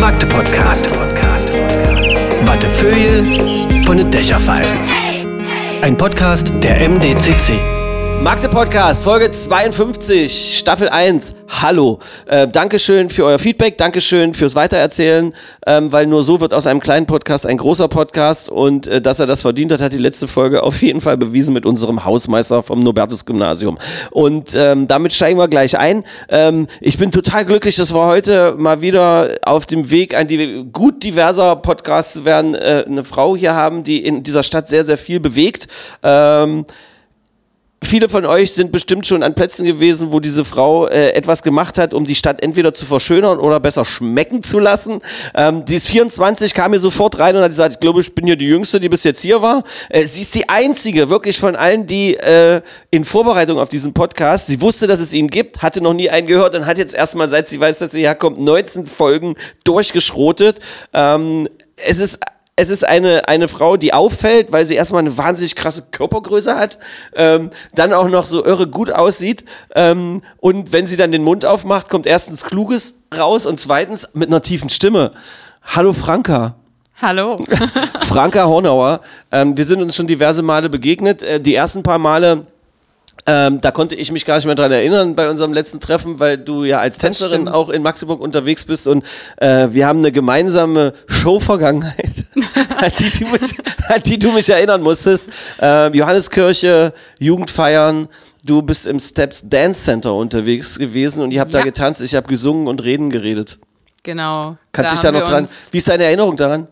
Magde Podcast. Wattefeuille von den Dächerpfeifen. Ein Podcast der MDCC. Magde Podcast, Folge 52, Staffel 1. Hallo. Äh, Dankeschön für euer Feedback, Dankeschön fürs Weitererzählen, ähm, weil nur so wird aus einem kleinen Podcast ein großer Podcast und äh, dass er das verdient hat, hat die letzte Folge auf jeden Fall bewiesen mit unserem Hausmeister vom Nobertus Gymnasium. Und ähm, damit steigen wir gleich ein. Ähm, ich bin total glücklich, dass wir heute mal wieder auf dem Weg ein gut diverser Podcasts zu werden, äh, eine Frau hier haben, die in dieser Stadt sehr, sehr viel bewegt. Ähm, Viele von euch sind bestimmt schon an Plätzen gewesen, wo diese Frau äh, etwas gemacht hat, um die Stadt entweder zu verschönern oder besser schmecken zu lassen. Ähm, die ist 24, kam hier sofort rein und hat gesagt, ich glaube, ich bin hier die Jüngste, die bis jetzt hier war. Äh, sie ist die einzige, wirklich von allen, die äh, in Vorbereitung auf diesen Podcast, sie wusste, dass es ihn gibt, hatte noch nie einen gehört und hat jetzt erstmal, seit sie weiß, dass sie herkommt, 19 Folgen durchgeschrotet. Ähm, es ist es ist eine, eine Frau, die auffällt, weil sie erstmal eine wahnsinnig krasse Körpergröße hat, ähm, dann auch noch so irre gut aussieht ähm, und wenn sie dann den Mund aufmacht, kommt erstens Kluges raus und zweitens mit einer tiefen Stimme. Hallo Franka. Hallo. Franka Hornauer. Ähm, wir sind uns schon diverse Male begegnet. Äh, die ersten paar Male ähm, da konnte ich mich gar nicht mehr dran erinnern bei unserem letzten Treffen, weil du ja als Tänzerin auch in Magdeburg unterwegs bist und äh, wir haben eine gemeinsame Show-Vergangenheit, an, die du mich, an die du mich erinnern musstest. Äh, Johanneskirche, Jugendfeiern, du bist im Steps Dance Center unterwegs gewesen und ihr habt da Ja. getanzt, ich habe gesungen und reden geredet. Genau. Kannst dich da noch dran, wie ist deine Erinnerung daran?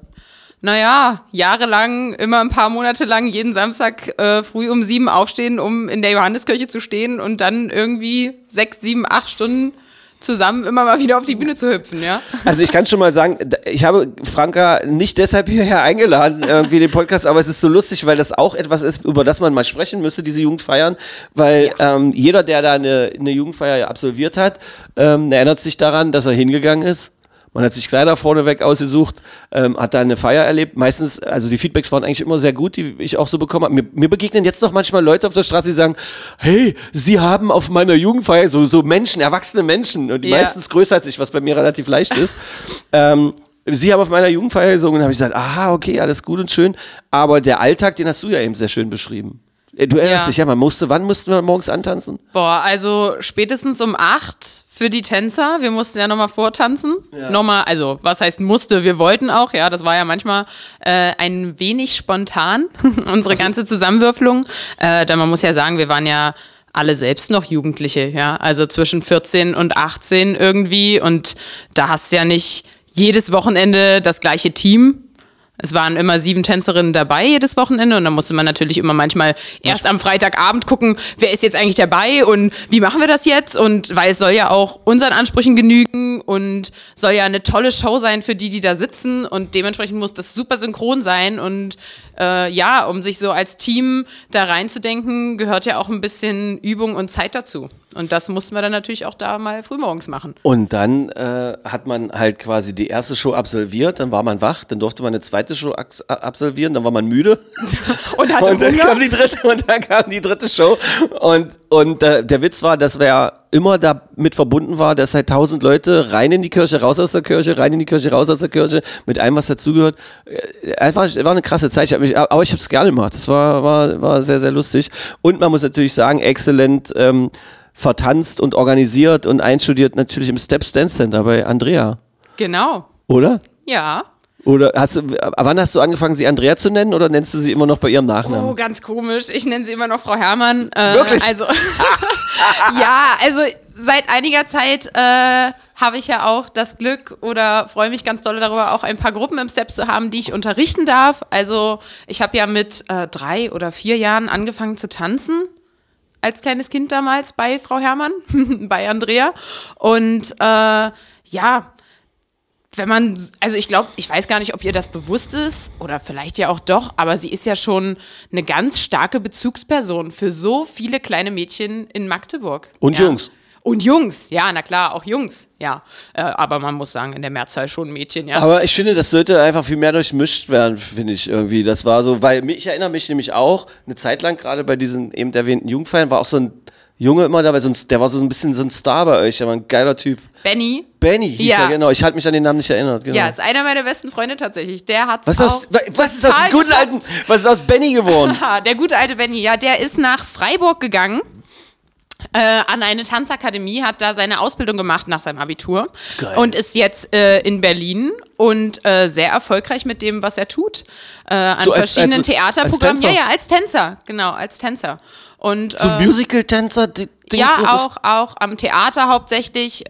Naja, jahrelang, immer ein paar Monate lang, jeden Samstag äh, früh um sieben aufstehen, um in der Johanneskirche zu stehen und dann irgendwie sechs, sieben, acht Stunden zusammen immer mal wieder auf die Bühne zu hüpfen, ja? Also ich kann schon mal sagen, ich habe Franka nicht deshalb hierher eingeladen, irgendwie den Podcast, aber es ist so lustig, weil das auch etwas ist, über das man mal sprechen müsste, diese Jugendfeiern, weil ähm, jeder, der da eine, eine Jugendfeier absolviert hat, ähm, erinnert sich daran, dass er hingegangen ist. Man hat sich Kleider vorneweg ausgesucht, ähm, hat da eine Feier erlebt. Meistens, also die Feedbacks waren eigentlich immer sehr gut, die ich auch so bekommen habe. Mir, mir begegnen jetzt noch manchmal Leute auf der Straße, die sagen, hey, sie haben auf meiner Jugendfeier so, so Menschen, erwachsene Menschen, und die Ja. meistens größer als ich, was bei mir relativ leicht ist. ähm, Sie haben auf meiner Jugendfeier gesungen und habe ich gesagt, aha, okay, alles gut und schön. Aber der Alltag, den hast du ja eben sehr schön beschrieben. Äh, Du erinnerst Ja. dich ja, man musste, wann mussten wir morgens antanzen? Boah, also spätestens um acht für die Tänzer. Wir mussten ja nochmal vortanzen. Nochmal, also was heißt musste, wir wollten auch, ja, das war ja manchmal äh, ein wenig spontan, unsere ganze Zusammenwürfelung. Äh, denn man muss ja sagen, wir waren ja alle selbst noch Jugendliche, ja, also zwischen 14 und 18 irgendwie und da hast du ja nicht jedes Wochenende das gleiche Team, es waren immer sieben Tänzerinnen dabei jedes Wochenende und dann musste man natürlich immer manchmal erst am Freitagabend gucken, wer ist jetzt eigentlich dabei und wie machen wir das jetzt und weil es soll ja auch unseren Ansprüchen genügen und soll ja eine tolle Show sein für die, die da sitzen und dementsprechend muss das super synchron sein und äh, ja, um sich so als Team da reinzudenken, gehört ja auch ein bisschen Übung und Zeit dazu. Und das mussten wir dann natürlich auch da mal frühmorgens machen. Und dann äh, hat man halt quasi die erste Show absolviert, dann war man wach, dann durfte man eine zweite Show absolvieren, dann war man müde. Und hatte und dann Hunger. kam die dritte und dann kam die dritte Show. Und, und äh, der Witz war, dass wer immer damit verbunden war, dass halt tausend Leute rein in die Kirche, raus aus der Kirche, rein in die Kirche, raus aus der Kirche, mit allem, was dazugehört. Äh, Einfach, es war eine krasse Zeit. Ich hab mich, aber ich habe es gerne gemacht. Das war, war, war sehr, sehr lustig. Und man muss natürlich sagen, exzellent ähm, vertanzt und organisiert und einstudiert natürlich im Steps Dance Center bei Andrea. Genau. Oder? Ja. Oder hast du, wann hast du angefangen, sie Andrea zu nennen oder nennst du sie immer noch bei ihrem Nachnamen? Oh, ganz komisch. Ich nenne sie immer noch Frau Herrmann. Äh, Wirklich? Also, ja, also seit einiger Zeit äh, habe ich ja auch das Glück oder freue mich ganz doll darüber, auch ein paar Gruppen im Steps zu haben, die ich unterrichten darf. Also ich habe ja mit äh, drei oder vier Jahren angefangen zu tanzen. Als kleines Kind damals bei Frau Herrmann, bei Andrea. Und äh, ja, wenn man, also ich glaube, ich weiß gar nicht, ob ihr das bewusst ist oder vielleicht ja auch doch, aber sie ist ja schon eine ganz starke Bezugsperson für so viele kleine Mädchen in Magdeburg. Und ja. Jungs. Und Jungs, ja, na klar, auch Jungs, ja. Äh, aber man muss sagen, in der Mehrzahl schon Mädchen, ja. Aber ich finde, das sollte einfach viel mehr durchmischt werden, finde ich irgendwie. Das war so, weil mich- ich erinnere mich nämlich auch, eine Zeit lang, gerade bei diesen eben erwähnten Jugendfeiern, war auch so ein Junge immer dabei, so ein, der war so ein bisschen so ein Star bei euch, der war ein geiler Typ. Benny, Benny hieß Ja. er, genau. Ich halte mich an den Namen nicht erinnert. Genau. ja, ist einer meiner besten Freunde tatsächlich. Der hat was, aus, was ist aus dem guten geschafft. alten, was ist aus Benny geworden? Der gute alte Benny, ja, der ist nach Freiburg gegangen. Äh, an eine Tanzakademie, hat da seine Ausbildung gemacht nach seinem Abitur Geil. und ist jetzt äh, in Berlin und äh, sehr erfolgreich mit dem, was er tut. Äh, an So als- verschiedenen als- Theaterprogrammen. als ja, ja, als Tänzer, genau, als Tänzer. Und, So äh, Musical-Tänzer? so- ja, auch, auch am Theater hauptsächlich.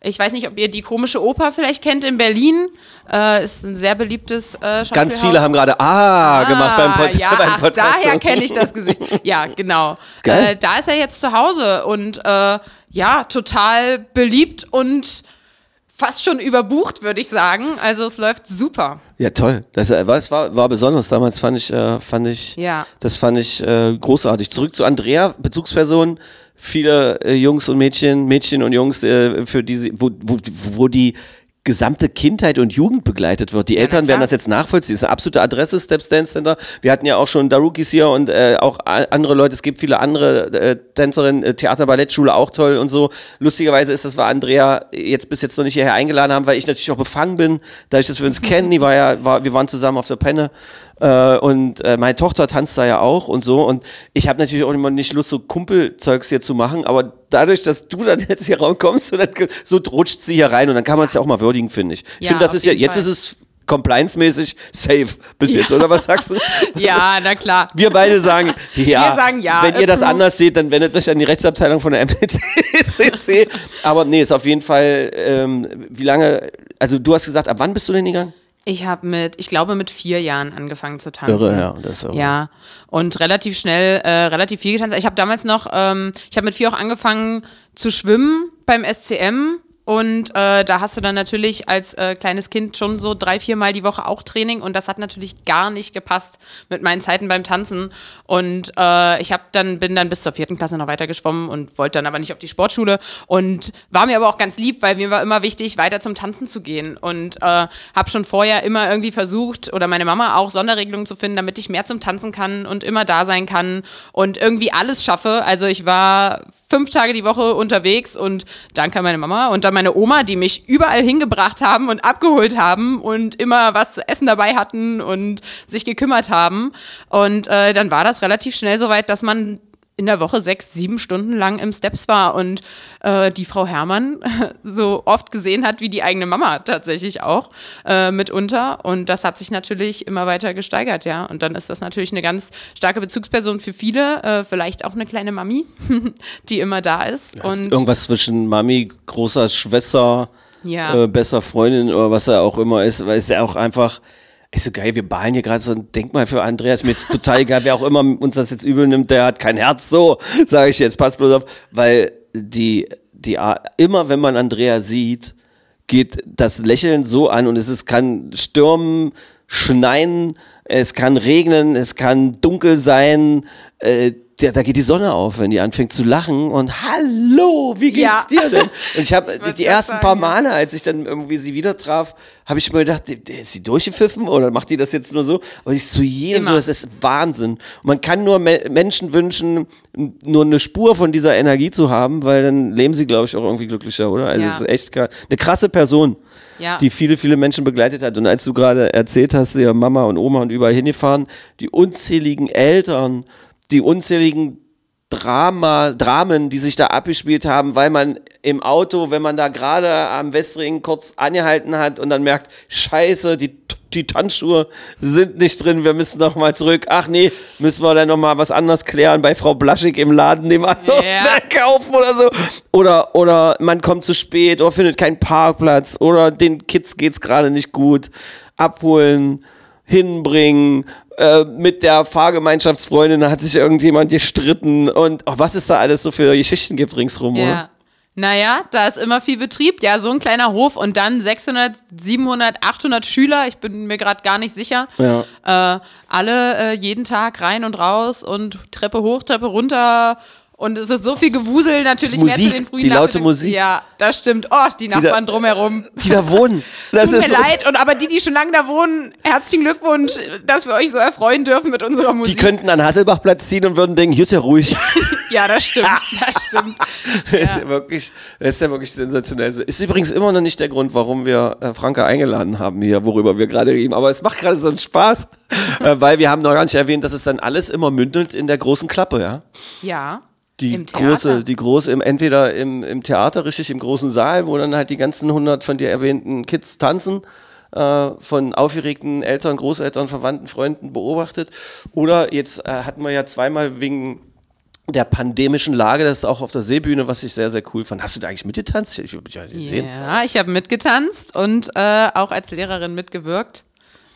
Ich weiß nicht, ob ihr die komische Oper vielleicht kennt in Berlin. Äh, ist ein sehr beliebtes äh. Ganz viele haben gerade Ah, gemacht beim, Pod ja, beim ach, Podcast. daher kenne ich das Gesicht. Ja, genau. Äh, da ist er jetzt zu Hause und äh, ja, total beliebt und fast schon überbucht, würde ich sagen. Also es läuft super. Ja, toll. Das, äh, war, war besonders damals, fand ich, äh, fand ich, Ja. das fand ich äh, großartig. Zurück zu Andrea, Bezugsperson. Viele äh, Jungs und Mädchen, Mädchen und Jungs, äh, für die sie, wo, wo, wo die gesamte Kindheit und Jugend begleitet wird. Die Eltern klar. werden das jetzt nachvollziehen. Das ist eine absolute Adresse, Steps Dance Center. Wir hatten ja auch schon Darukis hier und äh, auch andere Leute. Es gibt viele andere äh, Tänzerinnen, äh, Theater, Ballettschule auch toll und so. Lustigerweise ist das, war Andrea jetzt bis jetzt noch nicht hierher eingeladen haben, weil ich natürlich auch befangen bin, dadurch, dass wir uns kennen. Die war ja, war, wir waren zusammen auf der Penne. Äh, und äh, meine Tochter tanzt da ja auch und so. Und ich habe natürlich auch immer nicht Lust, so Kumpelzeugs hier zu machen, aber dadurch, dass du dann jetzt hier rauskommst, so, dann, so rutscht sie hier rein und dann kann man es ja auch mal würdigen, finde ich. Ich Ja, finde, das ist ja, jetzt Fall. ist es compliance-mäßig safe bis jetzt, oder was sagst du? Ja, na klar. Wir beide sagen, ja. Wir sagen ja, Wenn ihr das approved. anders seht, dann wendet euch an die Rechtsabteilung von der MPCC. Aber nee, ist auf jeden Fall, ähm, wie lange, also du hast gesagt, ab wann bist du denn gegangen? Ich habe mit, ich glaube, mit vier Jahren angefangen zu tanzen. Irre, ja, das ist irre. Ja, und relativ schnell, äh, relativ viel getanzt. Ich habe damals noch, ähm, ich habe mit vier auch angefangen zu schwimmen beim SCM. Und äh, da hast du dann natürlich als äh, kleines Kind schon so drei, vier Mal die Woche auch Training. Und das hat natürlich gar nicht gepasst mit meinen Zeiten beim Tanzen. Und äh, ich hab dann, bin dann bis zur vierten Klasse noch weiter geschwommen und wollte dann aber nicht auf die Sportschule. Und war mir aber auch ganz lieb, weil mir war immer wichtig, weiter zum Tanzen zu gehen. Und äh, habe schon vorher immer irgendwie versucht, oder meine Mama auch, Sonderregelungen zu finden, damit ich mehr zum Tanzen kann und immer da sein kann und irgendwie alles schaffe. Also ich war fünf Tage die Woche unterwegs und danke an meine Mama und dann meine Oma, die mich überall hingebracht haben und abgeholt haben und immer was zu essen dabei hatten und sich gekümmert haben. Und äh, dann war das relativ schnell so weit, dass man in der Woche sechs, sieben Stunden lang im Steps war und äh, die Frau Herrmann so oft gesehen hat wie die eigene Mama tatsächlich auch äh, mitunter. Und das hat sich natürlich immer weiter gesteigert, ja. Und dann ist das natürlich eine ganz starke Bezugsperson für viele, äh, vielleicht auch eine kleine Mami, die immer da ist. Und Irgendwas zwischen Mami, großer Schwester, Ja. äh, besser Freundin oder was er auch immer ist, weil es ja auch einfach, ist so geil, wir ballen hier gerade so ein Denkmal für Andreas, mir jetzt total egal, wer auch immer uns das jetzt übel nimmt, der hat kein Herz, so, sage ich jetzt, passt bloß auf, weil die, die, immer wenn man Andrea sieht, geht das Lächeln so an und es ist, kann stürmen, schneien, es kann regnen, es kann dunkel sein, äh, da, da geht die Sonne auf, wenn die anfängt zu lachen und hallo, wie geht's Ja. dir denn? Und ich habe die ersten sagen, paar. Male, als ich dann irgendwie sie wieder traf, habe ich mir gedacht, ist sie durchgepfiffen oder macht die das jetzt nur so? Aber sie ist zu jedem Immer. so, das ist Wahnsinn. Und man kann nur Me Menschen wünschen, nur eine Spur von dieser Energie zu haben, weil dann leben sie, glaube ich, auch irgendwie glücklicher, oder? Also Ja. es ist echt eine krasse Person, Ja. die viele, viele Menschen begleitet hat. Und als du gerade erzählt hast, ja Mama und Oma und überall hingefahren, die unzähligen Eltern, die unzähligen Drama, Dramen, die sich da abgespielt haben, weil man im Auto, wenn man da gerade am Westring kurz angehalten hat und dann merkt, scheiße, die, die Tanzschuhe sind nicht drin, wir müssen noch mal zurück. Ach nee, müssen wir dann noch mal was anderes klären bei Frau Blaschig im Laden, nebenan noch Ja. schnell kaufen oder so. Oder, oder man kommt zu spät oder findet keinen Parkplatz oder den Kids geht's gerade nicht gut. Abholen, hinbringen, äh, mit der Fahrgemeinschaftsfreundin hat sich irgendjemand gestritten und oh, was es da alles so für Geschichten gibt ringsrum, oder? Ja. Naja, da ist immer viel Betrieb. Ja, so ein kleiner Hof und dann 600, 700, 800 Schüler. Ich bin mir gerade gar nicht sicher. Ja. Äh, alle äh, jeden Tag rein und raus und Treppe hoch, Treppe runter Und es ist so viel Gewusel natürlich ist mehr zu Musik, den frühen die laute Musik. Ja, das stimmt. Oh, die Nachbarn da- drumherum. Die da wohnen. Das Tut mir leid. Und aber die, die schon lange da wohnen, herzlichen Glückwunsch, dass wir euch so erfreuen dürfen mit unserer Die Musik. könnten an Hasselbachplatz ziehen und würden denken, hier ist ja ruhig. ja, das stimmt. Das stimmt. Das ist ja wirklich, das ist ja wirklich sensationell. Ist übrigens immer noch nicht der Grund, warum wir äh, Franka eingeladen haben hier, worüber wir gerade reden. Aber es macht gerade so einen Spaß, äh, weil wir haben noch gar nicht erwähnt, dass es dann alles immer mündelt in der großen Klappe, ja. Ja. Die große, die große, im, entweder im, im Theater, richtig im großen Saal, wo dann halt die ganzen hundert von dir erwähnten Kids tanzen, äh, von aufgeregten Eltern, Großeltern, Verwandten, Freunden beobachtet. Oder jetzt äh, hatten wir ja zweimal wegen der pandemischen Lage, das ist auch auf der Seebühne, was ich sehr, sehr cool fand. Hast du da eigentlich mitgetanzt? Ich habe dich ja nicht gesehen. Ja, ich habe mitgetanzt und äh, auch als Lehrerin mitgewirkt.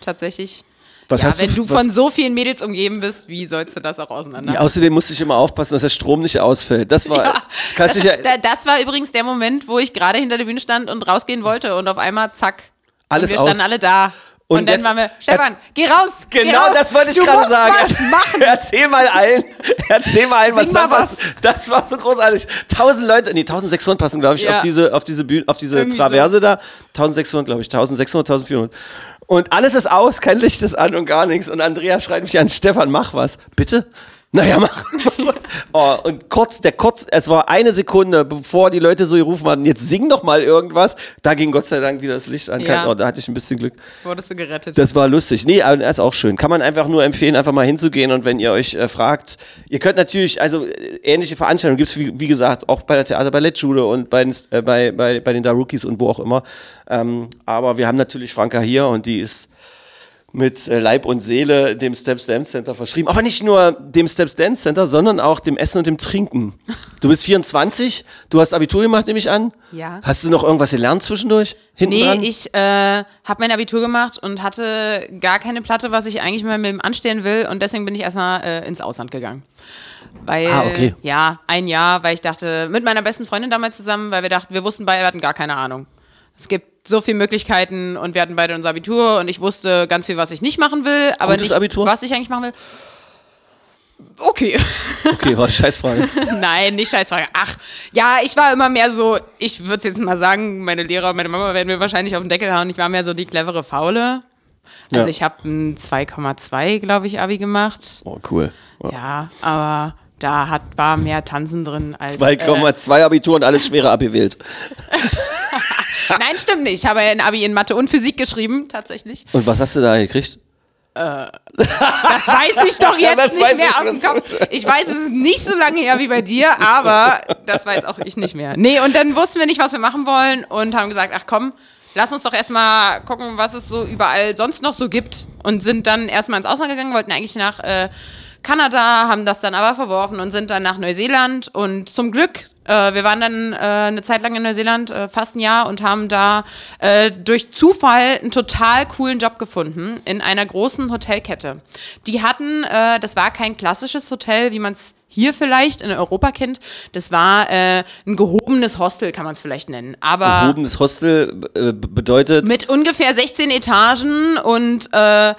Tatsächlich. Was ja, hast du wenn du, was- von so vielen Mädels umgeben bist, wie sollst du das auch auseinander? Ja, außerdem musste ich immer aufpassen, dass der Strom nicht ausfällt. Das war, Ja, das, da, das war übrigens der Moment, wo ich gerade hinter der Bühne stand und rausgehen wollte und auf einmal zack. Alles und wir standen aus. alle da. Und, Und dann jetzt- waren wir, Stefan, geh raus! geh Genau, raus, das wollte ich du gerade sagen. Was machen. Erzähl mal allen, erzähl mal allen, was da mal was. Das war so großartig. 1000 Leute, nee, 1600 passen, glaube ich, Ja. auf diese, auf diese Bühne, auf diese Irgendwie Traverse da. 1600, glaube ich, 1600, 1400. Und alles ist aus, kein Licht ist an und gar nichts. Und Andrea schreit mich an, Stefan, mach was. Bitte? Naja, mach. Oh, und kurz, der kurz, es war eine Sekunde, bevor die Leute so gerufen hatten, jetzt sing doch mal irgendwas. Da ging Gott sei Dank wieder das Licht an. Ja. Oh, da hatte ich ein bisschen Glück. Wurdest du gerettet. Das war lustig. Nee, aber das ist auch schön. Kann man einfach nur empfehlen, einfach mal hinzugehen und wenn ihr euch äh, fragt, ihr könnt natürlich, also äh, ähnliche Veranstaltungen gibt es, wie, wie gesagt, auch bei der Theater Ballettschule und bei, den- äh, bei, bei, bei den Darukis und wo auch immer. Ähm, aber wir haben natürlich Franka hier und die ist mit äh, Leib und Seele dem Steps Dance Center verschrieben. Aber nicht nur dem Steps Dance Center, sondern auch dem Essen und dem Trinken. Du bist 24, du hast Abitur gemacht, nehme ich an. Ja. Hast du noch irgendwas gelernt zwischendurch? Hinten Nee, dran? ich äh, habe mein Abitur gemacht und hatte gar keine Platte, was ich eigentlich mal mit dem anstellen will. Und deswegen bin ich erstmal äh, ins Ausland gegangen. Weil, Ah, okay. ja, ein Jahr, weil ich dachte, mit meiner besten Freundin damals zusammen, weil wir dachten, wir wussten beide, wir hatten gar keine Ahnung. Es gibt so viele Möglichkeiten und wir hatten beide unser Abitur und ich wusste ganz viel, was ich nicht machen will, aber Gutes nicht, Abitur? was ich eigentlich machen will. Okay. Okay, war eine Scheißfrage. Nein, nicht Scheißfrage. Ach, ja, ich war immer mehr so, ich würde jetzt mal sagen, meine Lehrer, meine Mama werden mir wahrscheinlich auf den Deckel hauen. Ich war mehr so die clevere Faule. Also Ja. ich habe ein 2,2, glaube ich, Abi gemacht. Oh, cool. Ja, aber da hat, war mehr Tanzen drin als. 2,2 Abitur und alles schwerer abgewählt. Äh, nein, stimmt nicht. Ich habe ein Abi in Mathe und Physik geschrieben, tatsächlich. Und was hast du da gekriegt? Das weiß ich doch jetzt das nicht mehr aus dem. Kopf. Ich weiß, es ist nicht so lange her wie bei dir, aber das weiß auch ich nicht mehr. Nee, und dann wussten wir nicht, was wir machen wollen und haben gesagt, ach komm, lass uns doch erstmal gucken, was es so überall sonst noch so gibt. Und sind dann erstmal ins Ausland gegangen, wollten eigentlich nach äh, Kanada, haben das dann aber verworfen und sind dann nach Neuseeland. Und zum Glück, äh, wir waren dann äh, eine Zeit lang in Neuseeland, äh, fast ein Jahr, und haben da äh, durch Zufall einen total coolen Job gefunden in einer großen Hotelkette. Die hatten, äh, das war kein klassisches Hotel, wie man es hier vielleicht in Europa kennt. Das war äh, ein gehobenes Hostel, kann man es vielleicht nennen. Aber Gehobenes Hostel äh, bedeutet. mit ungefähr 16 Etagen und äh,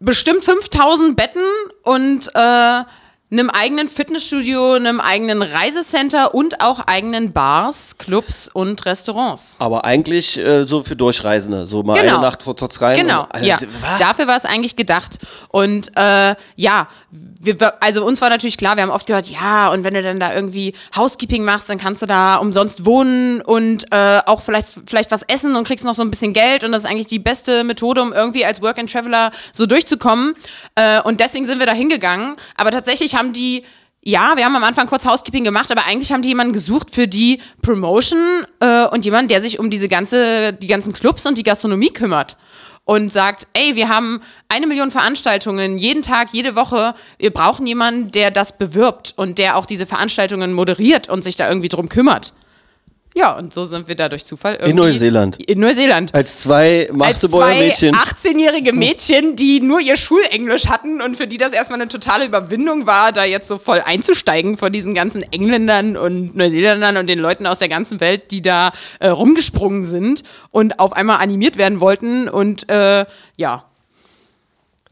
bestimmt 5000 Betten und äh, einem eigenen Fitnessstudio, einem eigenen Reisecenter und auch eigenen Bars, Clubs und Restaurants. aber eigentlich äh, so für Durchreisende. So mal Genau. eine Nacht trotz rein. Genau, und, Alter, ja. was? Dafür war es eigentlich gedacht. Und äh, ja, wir, also uns war natürlich klar, wir haben oft gehört, ja, und wenn du dann da irgendwie Housekeeping machst, dann kannst du da umsonst wohnen und äh, auch vielleicht, vielleicht was essen und kriegst noch so ein bisschen Geld. Und das ist eigentlich die beste Methode, um irgendwie als Work-and-Traveler so durchzukommen. Äh, und deswegen sind wir da hingegangen. Aber tatsächlich haben die ja, wir haben am Anfang kurz Housekeeping gemacht, aber eigentlich haben die jemanden gesucht für die Promotion äh, und jemanden, der sich um diese ganze, die ganzen Clubs und die Gastronomie kümmert. Und sagt, ey, wir haben eine Million Veranstaltungen, jeden Tag, jede Woche. Wir brauchen jemanden, der das bewirbt und der auch diese Veranstaltungen moderiert und sich da irgendwie drum kümmert. Ja, und so sind wir da durch Zufall irgendwie. In Neuseeland. In Neuseeland. Als zwei Als Magdeburger zwei Mädchen. 18-jährige Mädchen, die nur ihr Schulenglisch hatten und für die das erstmal eine totale Überwindung war, da jetzt so voll einzusteigen vor diesen ganzen Engländern und Neuseeländern und den Leuten aus der ganzen Welt, die da äh, rumgesprungen sind und auf einmal animiert werden wollten und äh, ja.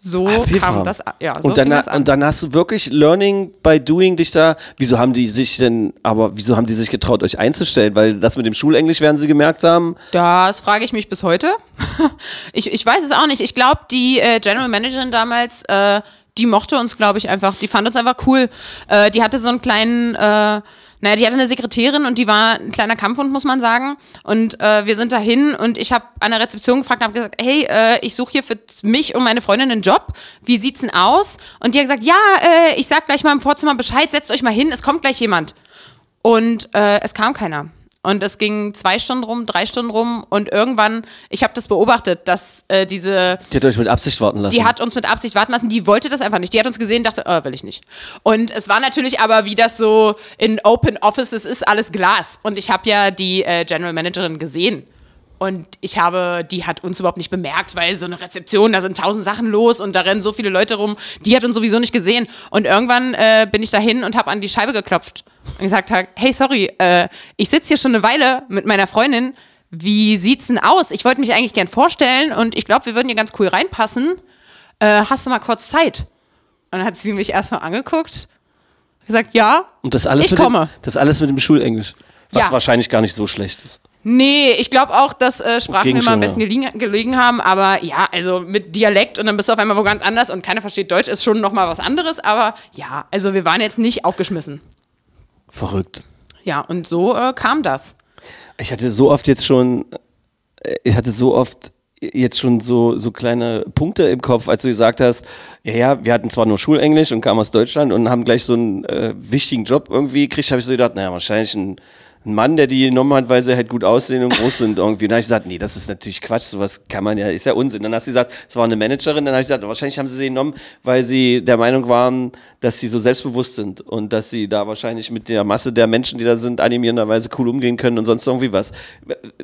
So Abgefahren. kam das, ja, so und, dann, das und dann hast du wirklich Learning by Doing dich da. Wieso haben die sich denn, aber wieso haben die sich getraut, euch einzustellen? Weil das mit dem Schulenglisch werden sie gemerkt haben. Das frage ich mich bis heute. ich, ich weiß es auch nicht. Ich glaube, die äh, General Managerin damals, äh, die mochte uns, glaube ich, einfach. Die fand uns einfach cool. Äh, die hatte so einen kleinen, äh, naja, die hatte eine Sekretärin und die war ein kleiner Kampfhund, muss man sagen. Und äh, wir sind dahin und ich habe an der Rezeption gefragt und habe gesagt, hey, äh, ich suche hier für mich und meine Freundin einen Job. Wie sieht's denn aus? Und die hat gesagt, ja, äh, ich sag gleich mal im Vorzimmer Bescheid, setzt euch mal hin, es kommt gleich jemand. Und äh, es kam keiner. Und es ging zwei Stunden rum, drei Stunden rum und irgendwann, ich habe das beobachtet, dass äh, diese, Die hat euch mit Absicht warten lassen. die hat uns mit Absicht warten lassen, die wollte das einfach nicht. Die hat uns gesehen, dachte, oh, will ich nicht. Und es war natürlich aber, wie das so in Open Offices ist, alles Glas. Und ich habe ja die äh, General Managerin gesehen. Und ich habe, die hat uns überhaupt nicht bemerkt, weil so eine Rezeption, da sind tausend Sachen los und da rennen so viele Leute rum. Die hat uns sowieso nicht gesehen. Und irgendwann äh, bin ich dahin und habe an die Scheibe geklopft und gesagt, halt, hey, sorry, äh, ich sitze hier schon eine Weile mit meiner Freundin. Wie sieht's denn aus? Ich wollte mich eigentlich gern vorstellen und ich glaube, wir würden hier ganz cool reinpassen. Äh, hast du mal kurz Zeit? Und dann hat sie mich erstmal angeguckt, gesagt, ja. Und das alles ich mit komme. Dem, das alles mit dem Schulenglisch. Was Ja. wahrscheinlich gar nicht so schlecht ist. Nee, ich glaube auch, dass äh, Sprachen immer am besten gelegen, gelegen haben, aber ja, also mit Dialekt und dann bist du auf einmal wo ganz anders und keiner versteht Deutsch, ist schon nochmal was anderes, aber ja, also wir waren jetzt nicht aufgeschmissen. Verrückt. Ja, und so äh, kam das. Ich hatte so oft jetzt schon, äh, ich hatte so oft jetzt schon so, so kleine Punkte im Kopf, als du gesagt hast, ja, ja, wir hatten zwar nur Schulenglisch und kamen aus Deutschland und haben gleich so einen äh, wichtigen Job irgendwie gekriegt, habe ich so gedacht, naja, wahrscheinlich ein, ein Mann, der die genommen hat, weil sie halt gut aussehen und groß sind irgendwie. Und dann habe ich gesagt, nee, das ist natürlich Quatsch, sowas kann man ja, ist ja Unsinn. Dann hast du gesagt, es war eine Managerin, dann habe ich gesagt, wahrscheinlich haben sie sie genommen, weil sie der Meinung waren, dass sie so selbstbewusst sind und dass sie da wahrscheinlich mit der Masse der Menschen, die da sind, animierenderweise cool umgehen können und sonst irgendwie was.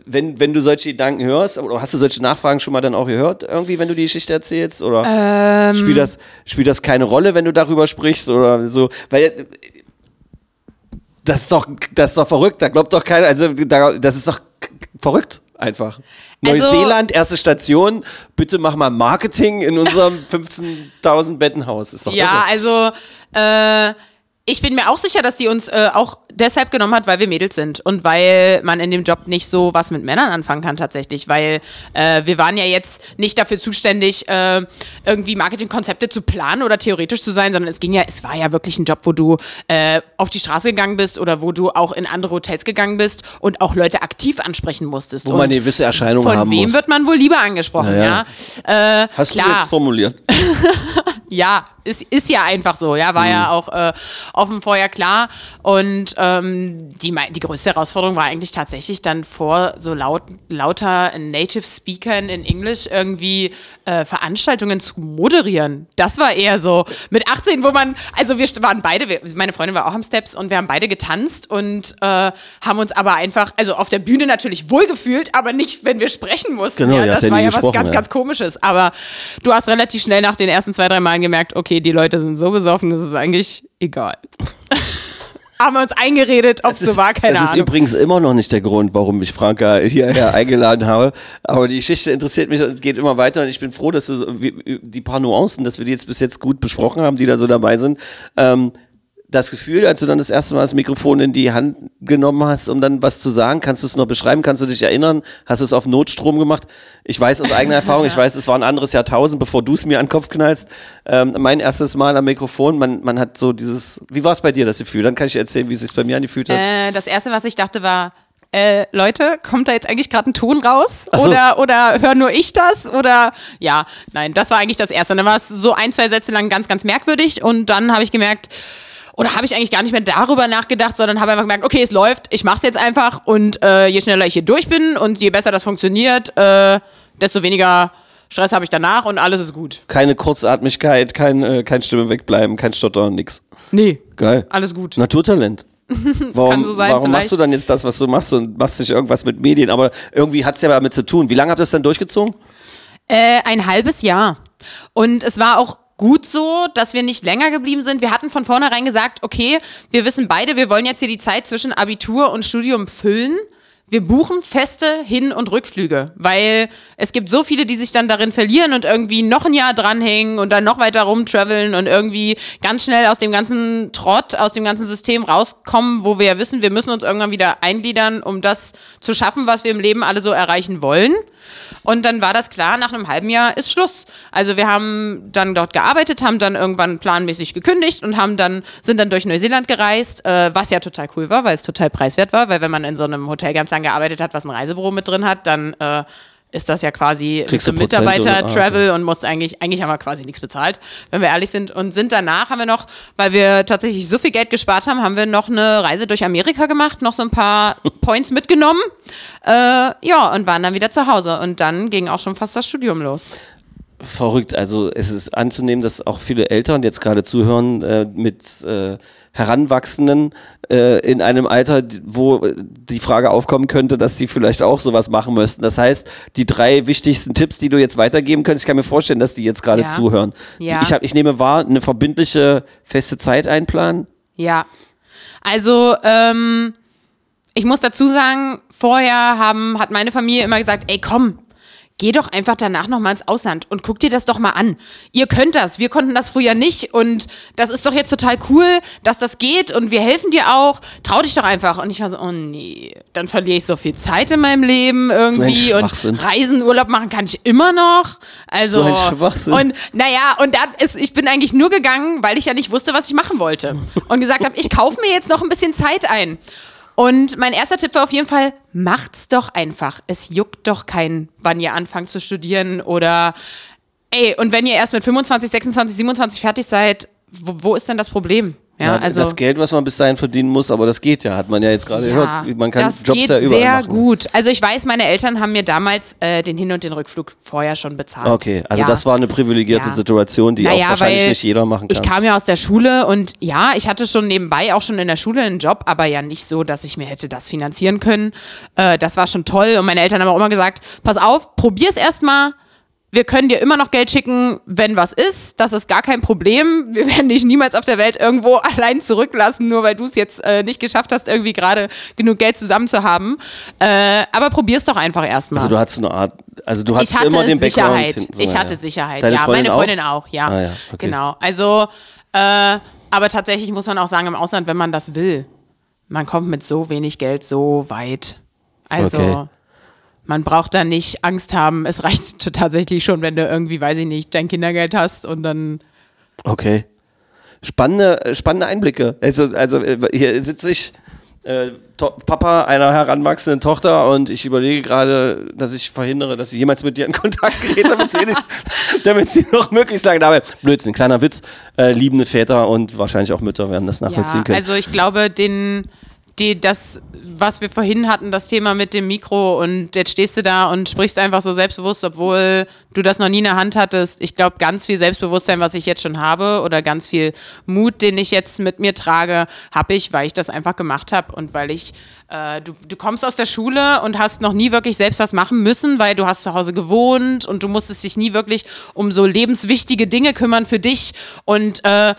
Wenn, wenn du solche Gedanken hörst, oder hast du solche Nachfragen schon mal dann auch gehört, irgendwie, wenn du die Geschichte erzählst? Oder Ähm. spielt, das, spielt das keine Rolle, wenn du darüber sprichst? Oder so? Weil das ist doch, das ist doch verrückt, da glaubt doch keiner, also da, das ist doch verrückt einfach. Also- Neuseeland, erste Station, bitte mach mal Marketing in unserem 15.000 Bettenhaus. Ist doch Ja, irre. also äh, ich bin mir auch sicher, dass die uns äh, auch deshalb genommen hat, weil wir Mädels sind und weil man in dem Job nicht so was mit Männern anfangen kann tatsächlich, weil äh, wir waren ja jetzt nicht dafür zuständig, äh, irgendwie Marketingkonzepte zu planen oder theoretisch zu sein, sondern es ging ja, es war ja wirklich ein Job, wo du äh, auf die Straße gegangen bist oder wo du auch in andere Hotels gegangen bist und auch Leute aktiv ansprechen musstest. Wo man Und eine gewisse Erscheinung von haben wem muss. wird man wohl lieber angesprochen, Ja, ja? Äh, Hast klar. du jetzt formuliert? Ja, ist, ist ja einfach so, ja, war ja auch äh, offen vorher klar. Und ähm, die, die größte Herausforderung war eigentlich tatsächlich dann vor so laut, lauter Native Speakern in Englisch irgendwie äh, Veranstaltungen zu moderieren. Das war eher so mit 18, wo man, also wir waren beide, wir, meine Freundin war auch am Steps und wir haben beide getanzt und äh, haben uns aber einfach, also auf der Bühne natürlich wohlgefühlt, aber nicht, wenn wir sprechen mussten. Genau, ja, das war ja was ganz, ja. ganz komisches. Aber du hast relativ schnell nach den ersten zwei, drei Malen gemerkt, okay, die Leute sind so besoffen, das ist eigentlich egal. Haben wir uns eingeredet, ob es so war, keine das ist Ahnung. übrigens immer noch nicht der Grund, warum ich Franka hierher eingeladen habe. Aber die Geschichte interessiert mich und geht immer weiter. Und ich bin froh, dass so, wie- die paar Nuancen, dass wir die jetzt bis jetzt gut besprochen haben, die da so dabei sind. Ähm, das Gefühl, als du dann das erste Mal das Mikrofon in die Hand genommen hast, um dann was zu sagen, kannst du es noch beschreiben? Kannst du dich erinnern? Hast du es auf Notstrom gemacht? Ich weiß aus eigener Erfahrung, ich weiß, es war ein anderes Jahrtausend, bevor du es mir an den Kopf knallst. Ähm, mein erstes Mal am Mikrofon, man, man hat so dieses, wie war es bei dir, das Gefühl? Dann kann ich erzählen, wie es sich bei mir angefühlt hat. Äh, das erste, was ich dachte, war, äh, Leute, kommt da jetzt eigentlich gerade ein Ton raus? So. Oder, oder höre nur ich das? Oder ja, nein, das war eigentlich das erste. Und dann war es so ein, zwei Sätze lang ganz, ganz merkwürdig und dann habe ich gemerkt, oder habe ich eigentlich gar nicht mehr darüber nachgedacht, sondern habe einfach gemerkt, okay, es läuft, ich mache es jetzt einfach und äh, je schneller ich hier durch bin und je besser das funktioniert, äh, desto weniger Stress habe ich danach und alles ist gut. Keine Kurzatmigkeit, kein, äh, kein Stimme wegbleiben, kein Stottern, nix. Nee, Geil. alles gut. Naturtalent. Warum, Kann so sein, warum machst vielleicht. du dann jetzt das, was du machst und machst nicht irgendwas mit Medien? Aber irgendwie hat es ja damit zu tun. Wie lange habt ihr das dann durchgezogen? Äh, ein halbes Jahr. Und es war auch gut so, dass wir nicht länger geblieben sind. Wir hatten von vornherein gesagt, okay, wir wissen beide, wir wollen jetzt hier die Zeit zwischen Abitur und Studium füllen. wir buchen feste Hin- und Rückflüge, weil es gibt so viele, die sich dann darin verlieren und irgendwie noch ein Jahr dranhängen und dann noch weiter rumtraveln und irgendwie ganz schnell aus dem ganzen Trott, aus dem ganzen System rauskommen, wo wir ja wissen, wir müssen uns irgendwann wieder eingliedern, um das zu schaffen, was wir im Leben alle so erreichen wollen. Und dann war das klar, nach einem halben Jahr ist Schluss. Also wir haben dann dort gearbeitet, haben dann irgendwann planmäßig gekündigt und haben dann, sind dann durch Neuseeland gereist, äh, was ja total cool war, weil es total preiswert war, weil wenn man in so einem Hotel ganz lang gearbeitet hat, was ein Reisebüro mit drin hat, dann äh, ist das ja quasi Kriegst bist du Mitarbeiter, ah, Travel und musst eigentlich, eigentlich haben wir quasi nichts bezahlt, wenn wir ehrlich sind. Und sind danach, haben wir noch, weil wir tatsächlich so viel Geld gespart haben, haben wir noch eine Reise durch Amerika gemacht, noch so ein paar Points mitgenommen. Äh, ja, und waren dann wieder zu Hause. Und dann ging auch schon fast das Studium los. Verrückt. Also es ist anzunehmen, dass auch viele Eltern jetzt gerade zuhören äh, mit äh, Heranwachsenden äh, in einem Alter, wo äh, die Frage aufkommen könnte, dass die vielleicht auch sowas machen müssten. Das heißt, die drei wichtigsten Tipps, die du jetzt weitergeben könntest, ich kann mir vorstellen, dass die jetzt gerade Ja. zuhören. Ja. Ich, hab, ich nehme wahr, eine verbindliche feste Zeit einplanen. Ja. Also, ähm, ich muss dazu sagen, vorher haben, hat meine Familie immer gesagt, ey komm, geh doch einfach danach nochmal ins Ausland und guck dir das doch mal an. Ihr könnt das, wir konnten das früher nicht und das ist doch jetzt total cool, dass das geht und wir helfen dir auch. Trau dich doch einfach. Und ich war so, oh nee, dann verliere ich so viel Zeit in meinem Leben irgendwie und Schwachsinn. Reisen, Urlaub machen kann ich immer noch. Also, So ein Schwachsinn. Und naja, und dann ist, ich bin eigentlich nur gegangen, weil ich ja nicht wusste, was ich machen wollte. Und gesagt habe, ich kaufe mir jetzt noch ein bisschen Zeit ein. Und mein erster Tipp war auf jeden Fall, macht's doch einfach. Es juckt doch keinen, wann ihr anfangt zu studieren oder ey, und wenn ihr erst mit 25, 26, 27 fertig seid, wo, wo ist denn das Problem? Ja, also das Geld, was man bis dahin verdienen muss, aber das geht ja, hat man ja jetzt gerade ja, gehört. Man kann das Jobs geht ja überall sehr machen. gut. Also ich weiß, meine Eltern haben mir damals äh, den Hin- und den Rückflug vorher schon bezahlt. Okay, also ja. das war eine privilegierte. Situation, die Naja, auch wahrscheinlich nicht jeder machen kann. Ich kam ja aus der Schule und ja, ich hatte schon nebenbei auch schon in der Schule einen Job, aber ja nicht so, dass ich mir hätte das finanzieren können. Äh, das war schon toll und meine Eltern haben auch immer gesagt, pass auf, probier's erstmal. Wir können dir immer noch Geld schicken, wenn was ist. Das ist gar kein Problem. Wir werden dich niemals auf der Welt irgendwo allein zurücklassen, nur weil du es jetzt äh, nicht geschafft hast, irgendwie gerade genug Geld zusammen zu haben. Äh, aber probier's doch einfach erstmal. Also du hattest eine Art, also du hattest immer den Background. Sicherheit. hinten, so, ich ja. hatte Sicherheit. Deine ja, Freundin meine Freundin auch, ja. Ah, ja, okay. Genau. Also, äh, aber tatsächlich muss man auch sagen, im Ausland, wenn man das will, man kommt mit so wenig Geld so weit. Also, Okay. Man braucht da nicht Angst haben. Es reicht tatsächlich schon, wenn du irgendwie, weiß ich nicht, dein Kindergeld hast und dann. Okay. Spannende, spannende Einblicke. Also, also äh, hier sitze ich, äh, Papa einer heranwachsenden Tochter und ich überlege gerade, dass ich verhindere, dass sie jemals mit dir in Kontakt gerät, damit sie, nicht, damit sie noch möglichst lange dabei. Blödsinn, kleiner Witz. Äh, liebende Väter und wahrscheinlich auch Mütter werden das nachvollziehen Ja, können. also ich glaube, den, die, das, was wir vorhin hatten, das Thema mit dem Mikro und jetzt stehst du da und sprichst einfach so selbstbewusst, obwohl du das noch nie in der Hand hattest. Ich glaube, ganz viel Selbstbewusstsein, was ich jetzt schon habe oder ganz viel Mut, den ich jetzt mit mir trage, habe ich, weil ich das einfach gemacht habe und weil ich äh, Du, du kommst aus der Schule und hast noch nie wirklich selbst was machen müssen, weil du hast zu Hause gewohnt und du musstest dich nie wirklich um so lebenswichtige Dinge kümmern für dich und äh,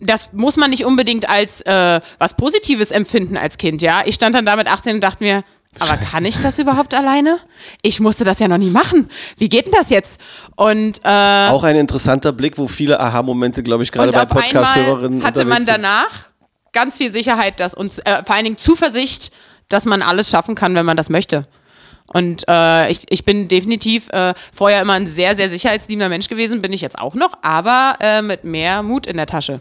das muss man nicht unbedingt als äh, was Positives empfinden als Kind, ja. Ich stand dann da mit 18 und dachte mir, aber kann ich das überhaupt alleine? Ich musste das ja noch nie machen. Wie geht denn das jetzt? Und, äh, auch ein interessanter Blick, wo viele Aha-Momente, glaube ich, gerade bei Podcast-Hörerinnen hatte man danach ganz viel Sicherheit, dass uns, äh, vor allen Dingen Zuversicht, dass man alles schaffen kann, wenn man das möchte. Und äh, ich, ich bin definitiv äh, vorher immer ein sehr, sehr sicherheitsliebender Mensch gewesen, bin ich jetzt auch noch, aber äh, mit mehr Mut in der Tasche.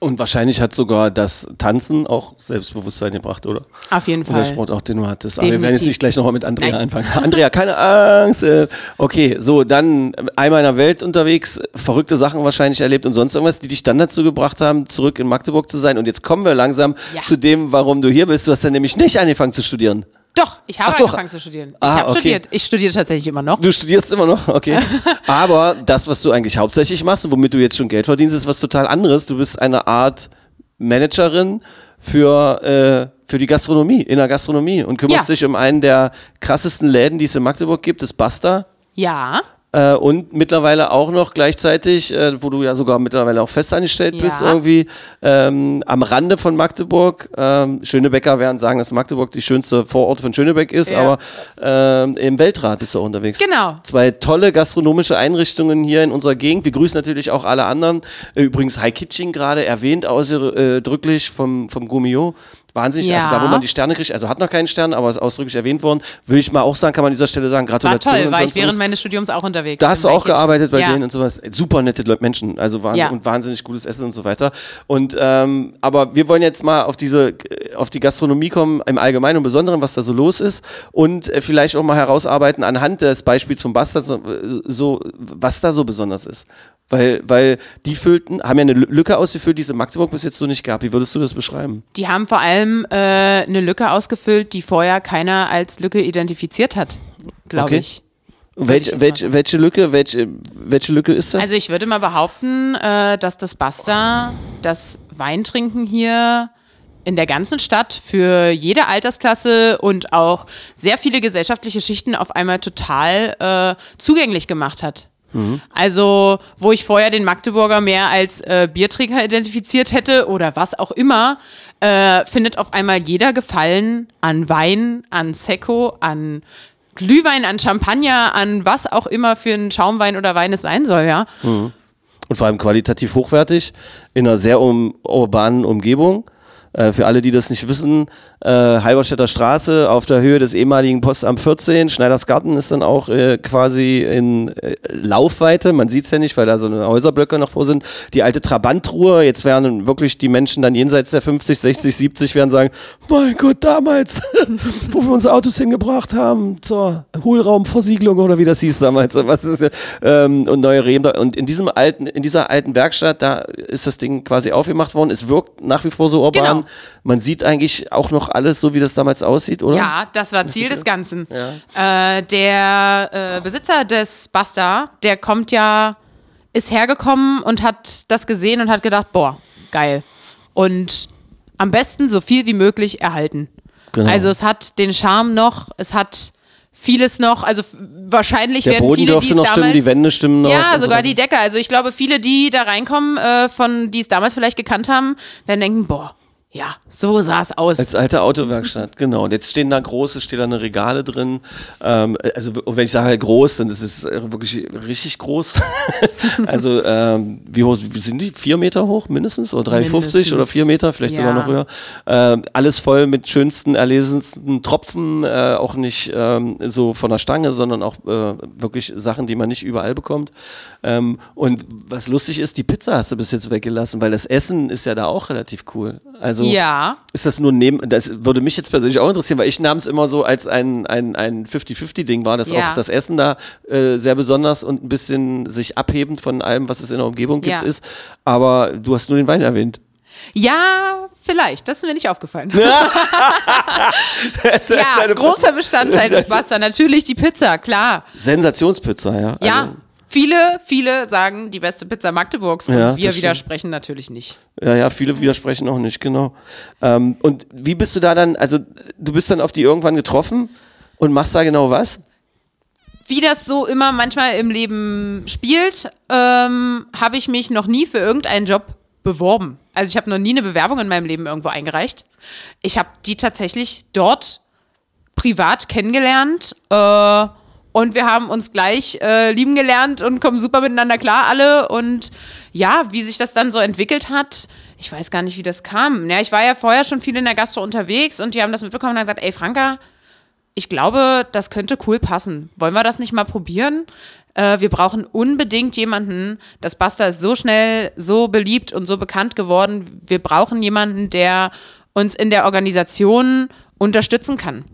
Und wahrscheinlich hat sogar das Tanzen auch Selbstbewusstsein gebracht, oder? Auf jeden Und der Fall. Sport auch, den du hattest. Aber wir werden jetzt Definitiv. nicht gleich nochmal mit Andrea Nein. anfangen. Andrea, keine Angst. Äh, Okay, so, dann einmal in der Welt unterwegs, verrückte Sachen wahrscheinlich erlebt und sonst irgendwas, die dich dann dazu gebracht haben, zurück in Magdeburg zu sein. Und jetzt kommen wir langsam Ja. zu dem, warum du hier bist. Du hast dann nämlich nicht angefangen zu studieren. Doch, ich habe Ach doch. angefangen zu studieren. Ich Ah, habe okay. studiert. Ich studiere tatsächlich immer noch. Du studierst immer noch, okay. Aber das, was du eigentlich hauptsächlich machst und womit du jetzt schon Geld verdienst, ist was total anderes. Du bist eine Art Managerin für, äh, für die Gastronomie, in der Gastronomie und kümmerst Ja. dich um einen der krassesten Läden, die es in Magdeburg gibt, das Basta. Ja. Äh, und mittlerweile auch noch gleichzeitig, äh, wo du ja sogar mittlerweile auch festangestellt Ja. bist, irgendwie ähm, am Rande von Magdeburg. Ähm, Schönebecker werden sagen, dass Magdeburg die schönste Vorort von Schönebeck ist, Ja. aber ähm, im Weltrat bist du auch unterwegs. Genau. Zwei tolle gastronomische Einrichtungen hier in unserer Gegend. Wir grüßen natürlich auch alle anderen. Äh, Übrigens High Kitchen gerade erwähnt ausdrücklich vom, vom Gummio. Wahnsinnig, also Ja. da wo man die Sterne kriegt, also hat noch keinen Stern, aber ist ausdrücklich erwähnt worden. Würde ich mal auch sagen, kann man an dieser Stelle sagen, War Gratulation. toll, und war ich während meines Studiums auch unterwegs. Da hast du auch Kitchen. gearbeitet bei ja. denen und sowas. Super nette Leute, Menschen, also wahnsinn, Ja. und wahnsinnig gutes Essen und so weiter. Und ähm, aber wir wollen jetzt mal auf diese, auf die Gastronomie kommen im Allgemeinen und Besonderen, was da so los ist und äh, vielleicht auch mal herausarbeiten anhand des Beispiels vom Bastard, so, äh, so was da so besonders ist. Weil, weil die füllten, haben ja eine Lücke ausgefüllt, die es in Magdeburg bis jetzt so nicht gab. Wie würdest du das beschreiben? Die haben vor allem äh, eine Lücke ausgefüllt, die vorher keiner als Lücke identifiziert hat, glaube Okay. ich. Welch, jetzt welche, welche Lücke, welche, welche Lücke ist das? Also ich würde mal behaupten, äh, dass das Basta, das Weintrinken hier in der ganzen Stadt für jede Altersklasse und auch sehr viele gesellschaftliche Schichten auf einmal total äh, zugänglich gemacht hat. Also, wo ich vorher den Magdeburger mehr als äh, Biertrinker identifiziert hätte oder was auch immer, äh, findet auf einmal jeder Gefallen an Wein, an Secco, an Glühwein, an Champagner, an was auch immer für ein Schaumwein oder Wein es sein soll, ja. und vor allem qualitativ hochwertig in einer sehr um, urbanen Umgebung. Äh, für alle, die das nicht wissen, äh, Halberstädter Straße auf der Höhe des ehemaligen Postamt 14, Schneidersgarten ist dann auch äh, quasi in äh, Laufweite, man sieht es ja nicht, weil da so Häuserblöcke noch vor sind. Die alte Trabantruhe, jetzt werden wirklich die Menschen dann jenseits der 50, 60, 70 werden sagen, mein Gott, damals, wo wir unsere Autos hingebracht haben, zur Hohlraumversiegelung oder wie das hieß damals, was ist, ähm, und neue da. Und in diesem alten, in dieser alten Werkstatt, da ist das Ding quasi aufgemacht worden. Es wirkt nach wie vor so urban. Genau. Man sieht eigentlich auch noch alles so, wie das damals aussieht, oder? Ja, das war Ziel des Ganzen. Äh, der äh, Besitzer des Basta, der kommt ja, ist hergekommen und hat das gesehen und hat gedacht, boah, geil. Und am besten so viel wie möglich erhalten. Genau. Also es hat den Charme noch, es hat vieles noch, also wahrscheinlich Der werden Boden viele, die noch damals, stimmen, die Wände stimmen noch Ja, so sogar weiter. die Decke. Also ich glaube, viele, die da reinkommen, äh, von die es damals vielleicht gekannt haben, werden denken, boah, ja, so sah es aus. Als alte Autowerkstatt, genau. Und jetzt stehen da große, stehen da eine Regale drin. Ähm, also, und wenn ich sage groß, dann ist es wirklich richtig groß. also, ähm, wie hoch sind die? Vier Meter hoch mindestens? Oder 3,50 Mindestens. oder vier Meter, vielleicht sogar Ja. noch höher. Ähm, alles voll mit schönsten, erlesensten Tropfen. Äh, auch nicht ähm, so von der Stange, sondern auch äh, wirklich Sachen, die man nicht überall bekommt. Ähm, und was lustig ist, die Pizza hast du bis jetzt weggelassen, weil das Essen ist ja da auch relativ cool. Also, ja. ist das nur neben, das würde mich jetzt persönlich auch interessieren, weil ich nahm es immer so als ein, ein, ein 50-50-Ding war, dass Ja. auch das Essen da äh, sehr besonders und ein bisschen sich abhebend von allem, was es in der Umgebung gibt, Ja. ist. Aber du hast nur den Wein erwähnt. Ja, vielleicht. Das ist mir nicht aufgefallen. Ja, großer Bestandteil des Basta. Natürlich die Pizza, klar. Sensationspizza, ja. Ja, Also, viele, viele sagen die beste Pizza Magdeburgs und Ja, wir das stimmt. widersprechen natürlich nicht. ja, ja, viele widersprechen auch nicht, genau. Ähm, und wie bist du da dann, also du bist dann auf die irgendwann getroffen und machst da genau was? Wie das so immer manchmal im Leben spielt, ähm, habe ich mich noch nie für irgendeinen Job beworben. Also ich habe noch nie eine Bewerbung in meinem Leben irgendwo eingereicht. Ich habe die tatsächlich dort privat kennengelernt äh, und wir haben uns gleich äh, lieben gelernt und kommen super miteinander klar alle und ja, wie sich das dann so entwickelt hat, ich weiß gar nicht, wie das kam. Ja, ich war ja vorher schon viel in der Gastro unterwegs und die haben das mitbekommen und haben gesagt, ey Franka, ich glaube, das könnte cool passen. Wollen wir das nicht mal probieren? Äh, wir brauchen unbedingt jemanden. Das Basta ist so schnell, so beliebt und so bekannt geworden. Wir brauchen jemanden, der uns in der Organisation unterstützen kann.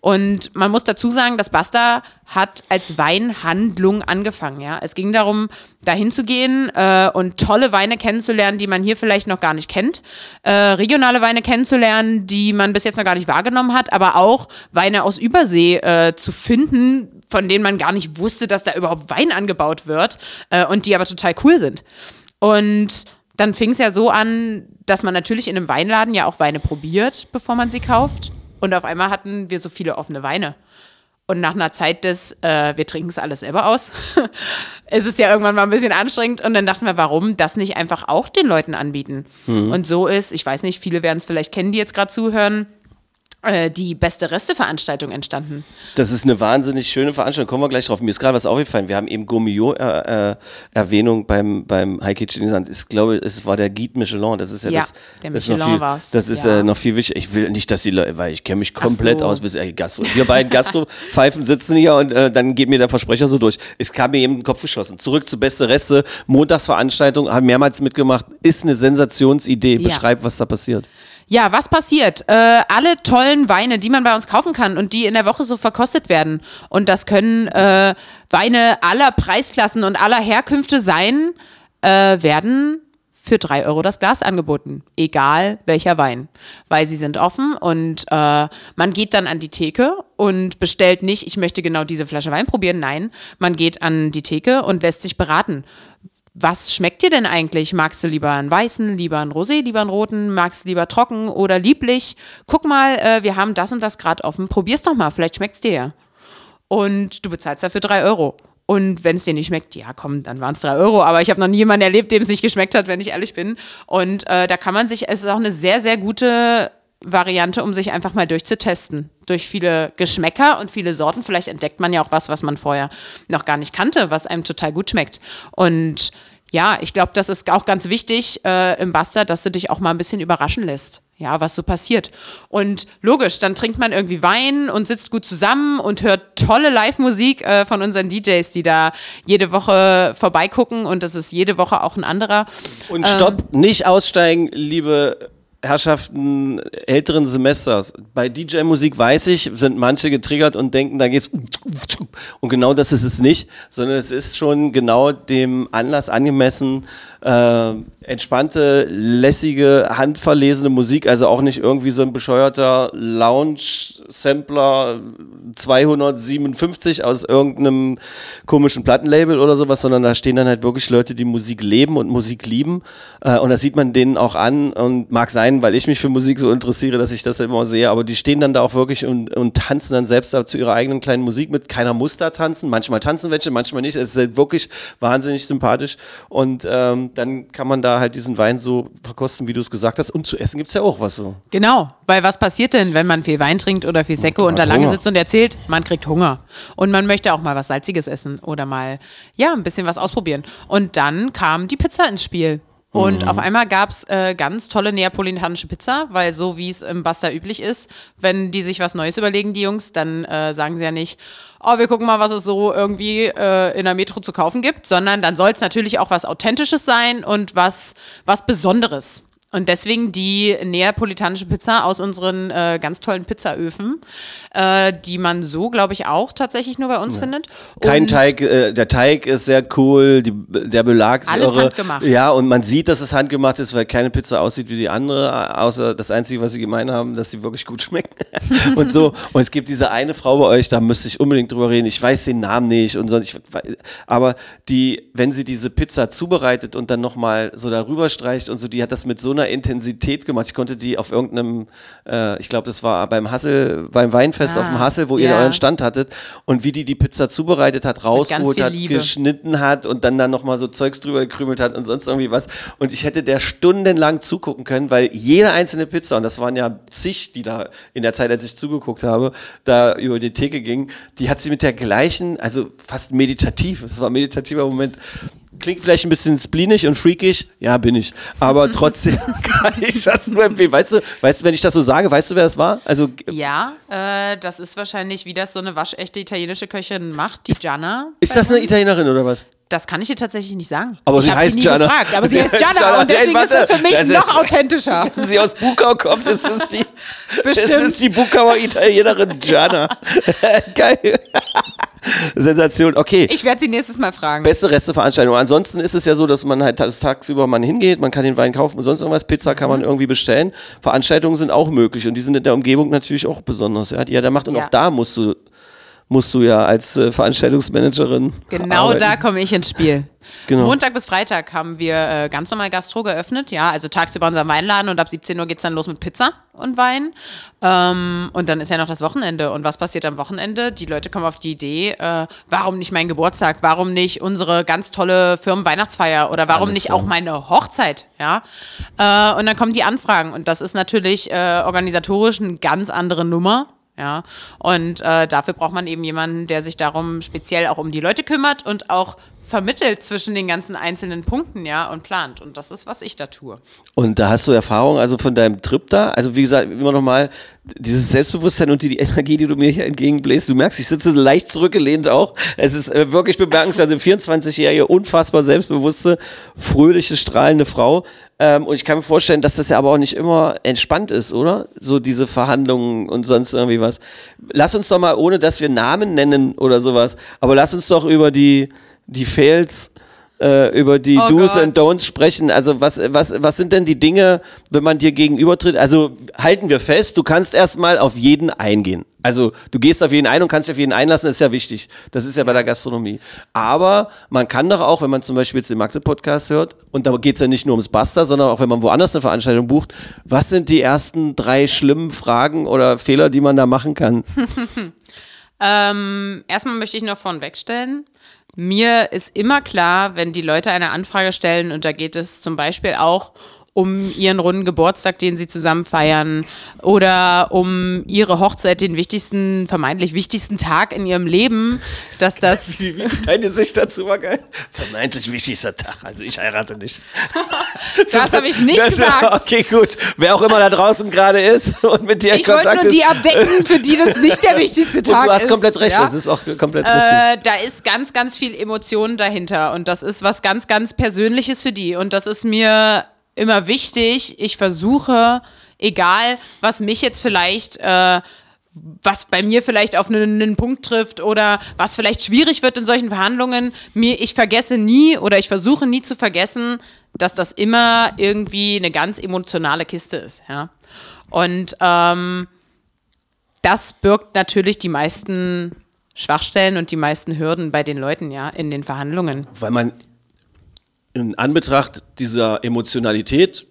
Und man muss dazu sagen, das Basta hat als Weinhandlung angefangen. Ja? Es ging darum, dahin zu gehen äh, und tolle Weine kennenzulernen, die man hier vielleicht noch gar nicht kennt. Äh, regionale Weine kennenzulernen, die man bis jetzt noch gar nicht wahrgenommen hat, aber auch Weine aus Übersee äh, zu finden, von denen man gar nicht wusste, dass da überhaupt Wein angebaut wird äh, und die aber total cool sind. Und dann fing es ja so an, dass man natürlich in einem Weinladen ja auch Weine probiert, bevor man sie kauft. Und auf einmal hatten wir so viele offene Weine. Und nach einer Zeit des, äh, wir trinken es alles selber aus, es ist ja irgendwann mal ein bisschen anstrengend. Und dann dachten wir, warum das nicht einfach auch den Leuten anbieten? Und so ist, ich weiß nicht, viele werden es vielleicht kennen, die jetzt gerade zuhören, die beste Reste-Veranstaltung entstanden. Das ist eine wahnsinnig schöne Veranstaltung. Kommen wir gleich drauf. Mir ist gerade was aufgefallen. Wir haben eben Gourmillot-Erwähnung beim, beim High Kitchen genannt. Ich glaube, es war der Guide Michelin. Das ist ja, Ja, das. der das Michelin viel, war's. Das ist Ja. äh, noch viel wichtiger. Ich will nicht, dass die Leute, weil ich kenne mich komplett so. aus. bis- Ey, Gastro. Wir beiden Gastropfeifen sitzen hier und äh, dann geht mir der Versprecher so durch. Es kam mir eben in den Kopf geschossen. Zurück zu Beste Reste. Montagsveranstaltung, haben mehrmals mitgemacht. Ist eine Sensationsidee. Ja. Beschreib, was da passiert. Ja, was passiert? Äh, alle tollen Weine, die man bei uns kaufen kann und die in der Woche so verkostet werden. Und das können äh, Weine aller Preisklassen und aller Herkünfte sein, äh, werden für drei Euro das Glas angeboten. Egal welcher Wein. Weil sie sind offen und äh, man geht dann an die Theke und bestellt nicht, ich möchte genau diese Flasche Wein probieren. Nein, man geht an die Theke und lässt sich beraten was schmeckt dir denn eigentlich? Magst du lieber einen weißen, lieber einen Rosé, lieber einen roten? Magst du lieber trocken oder lieblich? Guck mal, äh, wir haben das und das gerade offen. Probier's doch mal, vielleicht schmeckt's dir ja. Und du bezahlst dafür drei Euro. Und wenn es dir nicht schmeckt, ja komm, dann waren es drei Euro. Aber ich habe noch nie jemanden erlebt, dem es nicht geschmeckt hat, wenn ich ehrlich bin. Und äh, da kann man sich, es ist auch eine sehr, sehr gute Variante, um sich einfach mal durchzutesten. Durch viele Geschmäcker und viele Sorten. Vielleicht entdeckt man ja auch was, was man vorher noch gar nicht kannte, was einem total gut schmeckt. Und ja, ich glaube, das ist auch ganz wichtig äh, im Bastard, dass du dich auch mal ein bisschen überraschen lässt. Ja, was so passiert. Und logisch, dann trinkt man irgendwie Wein und sitzt gut zusammen und hört tolle Live-Musik äh, von unseren DJs, die da jede Woche vorbeigucken und das ist jede Woche auch ein anderer. Und stopp, nicht aussteigen, liebe Herrschaften älteren Semesters. Bei DJ-Musik weiß ich, sind manche getriggert und denken, da geht's und genau das ist es nicht, sondern es ist schon genau dem Anlass angemessen, äh, entspannte, lässige, handverlesene Musik, also auch nicht irgendwie so ein bescheuerter Lounge-Sampler 257 aus irgendeinem komischen Plattenlabel oder sowas, sondern da stehen dann halt wirklich Leute, die Musik leben und Musik lieben. Äh, und das sieht man denen auch an und mag sein, weil ich mich für Musik so interessiere, dass ich das immer sehe, aber die stehen dann da auch wirklich und, und tanzen dann selbst da zu ihrer eigenen kleinen Musik mit. Keiner muss da tanzen, manchmal tanzen welche, manchmal nicht. Es ist halt wirklich wahnsinnig sympathisch und ähm, dann kann man da halt diesen Wein so verkosten, wie du es gesagt hast. Und zu essen gibt's ja auch was so. Genau, weil was passiert denn, wenn man viel Wein trinkt oder viel Sekko und da lange Hunger. sitzt und erzählt? Man kriegt Hunger. Und man möchte auch mal was Salziges essen oder mal, ja, ein bisschen was ausprobieren. Und dann kam die Pizza ins Spiel. Und Mhm. auf einmal gab es äh, ganz tolle neapolitanische Pizza, weil so wie es im Basta üblich ist, wenn die sich was Neues überlegen, die Jungs, dann äh, sagen sie ja nicht, oh, wir gucken mal, was es so irgendwie äh, in der Metro zu kaufen gibt, sondern dann soll es natürlich auch was Authentisches sein und was, was Besonderes. Und deswegen die neapolitanische Pizza aus unseren äh, ganz tollen Pizzaöfen, äh, die man so, glaube ich, auch tatsächlich nur bei uns findet. Kein Und Teig, äh, der Teig ist sehr cool, die, der Belag ist Alles irre. handgemacht. Ja, und man sieht, dass es handgemacht ist, weil keine Pizza aussieht wie die andere, außer das Einzige, was sie gemein haben, dass sie wirklich gut schmeckt. und so. Und es gibt diese eine Frau bei euch, da müsste ich unbedingt drüber reden. Ich weiß den Namen nicht und so. Ich, aber die, wenn sie diese Pizza zubereitet und dann nochmal so darüber streicht und so, die hat das mit so einer Intensität gemacht. Ich konnte die auf irgendeinem, äh, ich glaube, das war beim Hassel, beim Weinfest Ah, auf dem Hassel, wo ihr ja. euren Stand hattet und wie die die Pizza zubereitet hat, rausgeholt hat, Liebe. geschnitten hat und dann dann nochmal so Zeugs drüber gekrümelt hat und sonst irgendwie was. Und ich hätte der stundenlang zugucken können, weil jede einzelne Pizza, und das waren ja zig, die da in der Zeit, als ich zugeguckt habe, da über die Theke ging, die hat sie mit der gleichen, also fast meditativ, das war ein meditativer Moment, Klingt vielleicht ein bisschen spleenig und freakig, ja, bin ich. Aber trotzdem kann ich das nur empfehlen. Weißt du, weißt du, wenn ich das so sage, weißt du, wer das war? Also, ja, äh, das ist wahrscheinlich, wie das so eine waschechte italienische Köchin macht, die Gianna. ist das eine. Italienerin oder was? Das kann ich dir tatsächlich nicht sagen. Aber ich sie heißt sie Gianna. gefragt, aber sie, Sie heißt Gianna Gianna. und deswegen Nein, ist das für warte, mich das ist- noch authentischer. Wenn sie aus Bukau kommt, ist es die, Bestimmt. Es ist die Bukauer Italienerin Gianna. Geil. Sensation. Okay. Ich werde sie nächstes Mal fragen. Beste Resteveranstaltung. Ansonsten ist es ja so, dass man halt tagsüber man hingeht, man kann den Wein kaufen und sonst irgendwas. Pizza kann Mhm. man irgendwie bestellen. Veranstaltungen sind auch möglich und die sind in der Umgebung natürlich auch besonders, ja, die ja da macht. Und Ja. auch da musst du, musst du ja als äh, Veranstaltungsmanagerin. Genau arbeiten. da komme ich ins Spiel. Genau. Montag bis Freitag haben wir äh, ganz normal Gastro geöffnet, ja, also tagsüber unser Weinladen und ab 17 Uhr geht es dann los mit Pizza und Wein. Ähm, und dann ist ja noch das Wochenende. Und was passiert am Wochenende? Die Leute kommen auf die Idee, äh, warum nicht mein Geburtstag? Warum nicht unsere ganz tolle Firmenweihnachtsfeier? Oder warum Alles nicht so. auch meine Hochzeit? Ja. Äh, und dann kommen die Anfragen. Und das ist natürlich äh, organisatorisch eine ganz andere Nummer. Ja, und äh, dafür braucht man eben jemanden, der sich darum speziell auch um die Leute kümmert und auch vermittelt zwischen den ganzen einzelnen Punkten, ja, und plant. Und das ist, was ich da tue. Und da hast du Erfahrung also von deinem Trip da? Also wie gesagt, immer nochmal, dieses Selbstbewusstsein und die, die Energie, die du mir hier entgegenbläst. Du merkst, ich sitze leicht zurückgelehnt auch. Es ist äh, wirklich bemerkenswert. Eine 24-jährige, unfassbar selbstbewusste, fröhliche, strahlende Frau. Ähm, und ich kann mir vorstellen, dass das ja aber auch nicht immer entspannt ist, oder? So diese Verhandlungen und sonst irgendwie was. Lass uns doch mal, ohne dass wir Namen nennen oder sowas, aber lass uns doch über die, die Fails äh, über die Oh Do's Gott. and Don'ts sprechen. Also was, was, was sind denn die Dinge, wenn man dir gegenübertritt? Also halten wir fest, du kannst erstmal auf jeden eingehen. Also du gehst auf jeden ein und kannst dich auf jeden einlassen, das ist ja wichtig. Das ist ja bei der Gastronomie. Aber man kann doch auch, wenn man zum Beispiel jetzt den Magde-Podcast hört, und da geht es ja nicht nur ums Basta, sondern auch wenn man woanders eine Veranstaltung bucht, was sind die ersten drei schlimmen Fragen oder Fehler, die man da machen kann? Ähm, erstmal möchte ich noch vornweg stellen. Mir ist immer klar, wenn die Leute eine Anfrage stellen und da geht es zum Beispiel auch ihren runden Geburtstag, den sie zusammen feiern oder um ihre Hochzeit, den wichtigsten, vermeintlich wichtigsten Tag in ihrem Leben, dass das Deine Sicht dazu war geil. Vermeintlich wichtigster Tag, also ich heirate nicht. Das habe ich nicht Das- gesagt. Okay, gut. Wer auch immer da draußen gerade ist und mit dir in Ich wollte Kontakt nur die ist. abdecken, für die das nicht der wichtigste Tag ist. du hast komplett recht, ja? das ist auch komplett richtig. Äh, da ist ganz, ganz viel Emotion dahinter und das ist was ganz, ganz Persönliches für die und das ist mir immer wichtig. Ich versuche, egal was mich jetzt vielleicht, äh, was bei mir vielleicht auf einen, einen Punkt trifft oder was vielleicht schwierig wird in solchen Verhandlungen, mir, ich vergesse nie oder ich versuche nie zu vergessen, dass das immer irgendwie eine ganz emotionale Kiste ist. Ja? Und ähm, das birgt natürlich die meisten Schwachstellen und die meisten Hürden bei den Leuten, ja, in den Verhandlungen. Weil man in Anbetracht dieser Emotionalität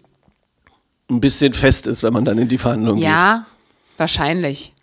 ein bisschen fest ist, wenn man dann in die Verhandlungen geht. Ja, wahrscheinlich.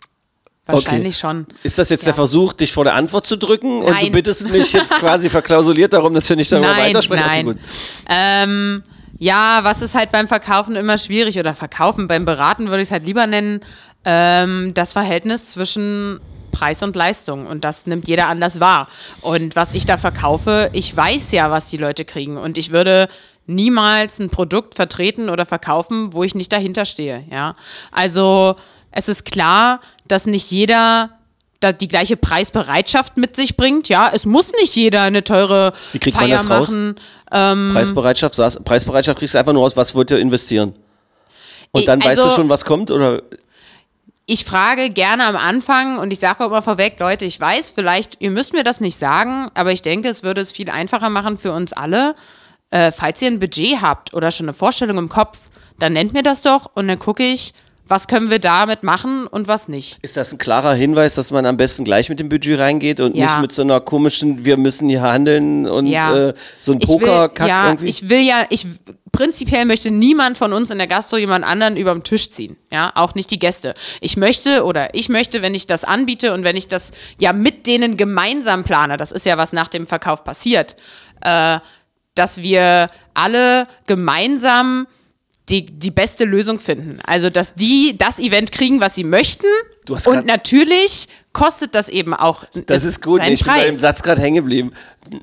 Wahrscheinlich schon. Ist das jetzt Ja. der Versuch, dich vor der Antwort zu drücken? Und du Nein. bittest mich jetzt quasi verklausuliert darum, dass wir nicht darüber Nein, weitersprechen? nein. Okay. Ähm, ja, was ist halt beim Verkaufen immer schwierig oder Verkaufen, beim Beraten würde ich es halt lieber nennen, ähm, das Verhältnis zwischen Preis und Leistung und das nimmt jeder anders wahr. Und was ich da verkaufe, ich weiß ja, was die Leute kriegen und ich würde niemals ein Produkt vertreten oder verkaufen, wo ich nicht dahinter stehe, ja. Also, es ist klar, dass nicht jeder da die gleiche Preisbereitschaft mit sich bringt. Ja, es muss nicht jeder eine teure Wie kriegt man Feier das raus? machen. Preisbereitschaft, saß- Preisbereitschaft kriegst du einfach nur aus, was wollt ihr investieren? Und dann weißt du also- schon, was kommt? Oder Ich frage gerne am Anfang und ich sage auch immer vorweg, Leute, ich weiß, vielleicht, ihr müsst mir das nicht sagen, aber ich denke, es würde es viel einfacher machen für uns alle, äh, falls ihr ein Budget habt oder schon eine Vorstellung im Kopf, dann nennt mir das doch und dann gucke ich, was können wir damit machen und was nicht. ist das ein klarer Hinweis, dass man am besten gleich mit dem Budget reingeht und Ja. nicht mit so einer komischen, wir müssen hier handeln und Ja. äh, so ein Pokerkack ja, irgendwie? Ich will ja, ich prinzipiell möchte niemand von uns in der Gastro jemand anderen über den Tisch ziehen. Ja, auch nicht die Gäste. Ich möchte oder ich möchte, wenn ich das anbiete und wenn ich das ja mit denen gemeinsam plane, das ist ja was nach dem Verkauf passiert, äh, dass wir alle gemeinsam die, die beste Lösung finden. Also, dass die das Event kriegen, was sie möchten. Du hast Und natürlich kostet das eben auch das ist gut, ich bin bei dem Preis. Satz gerade hängen geblieben.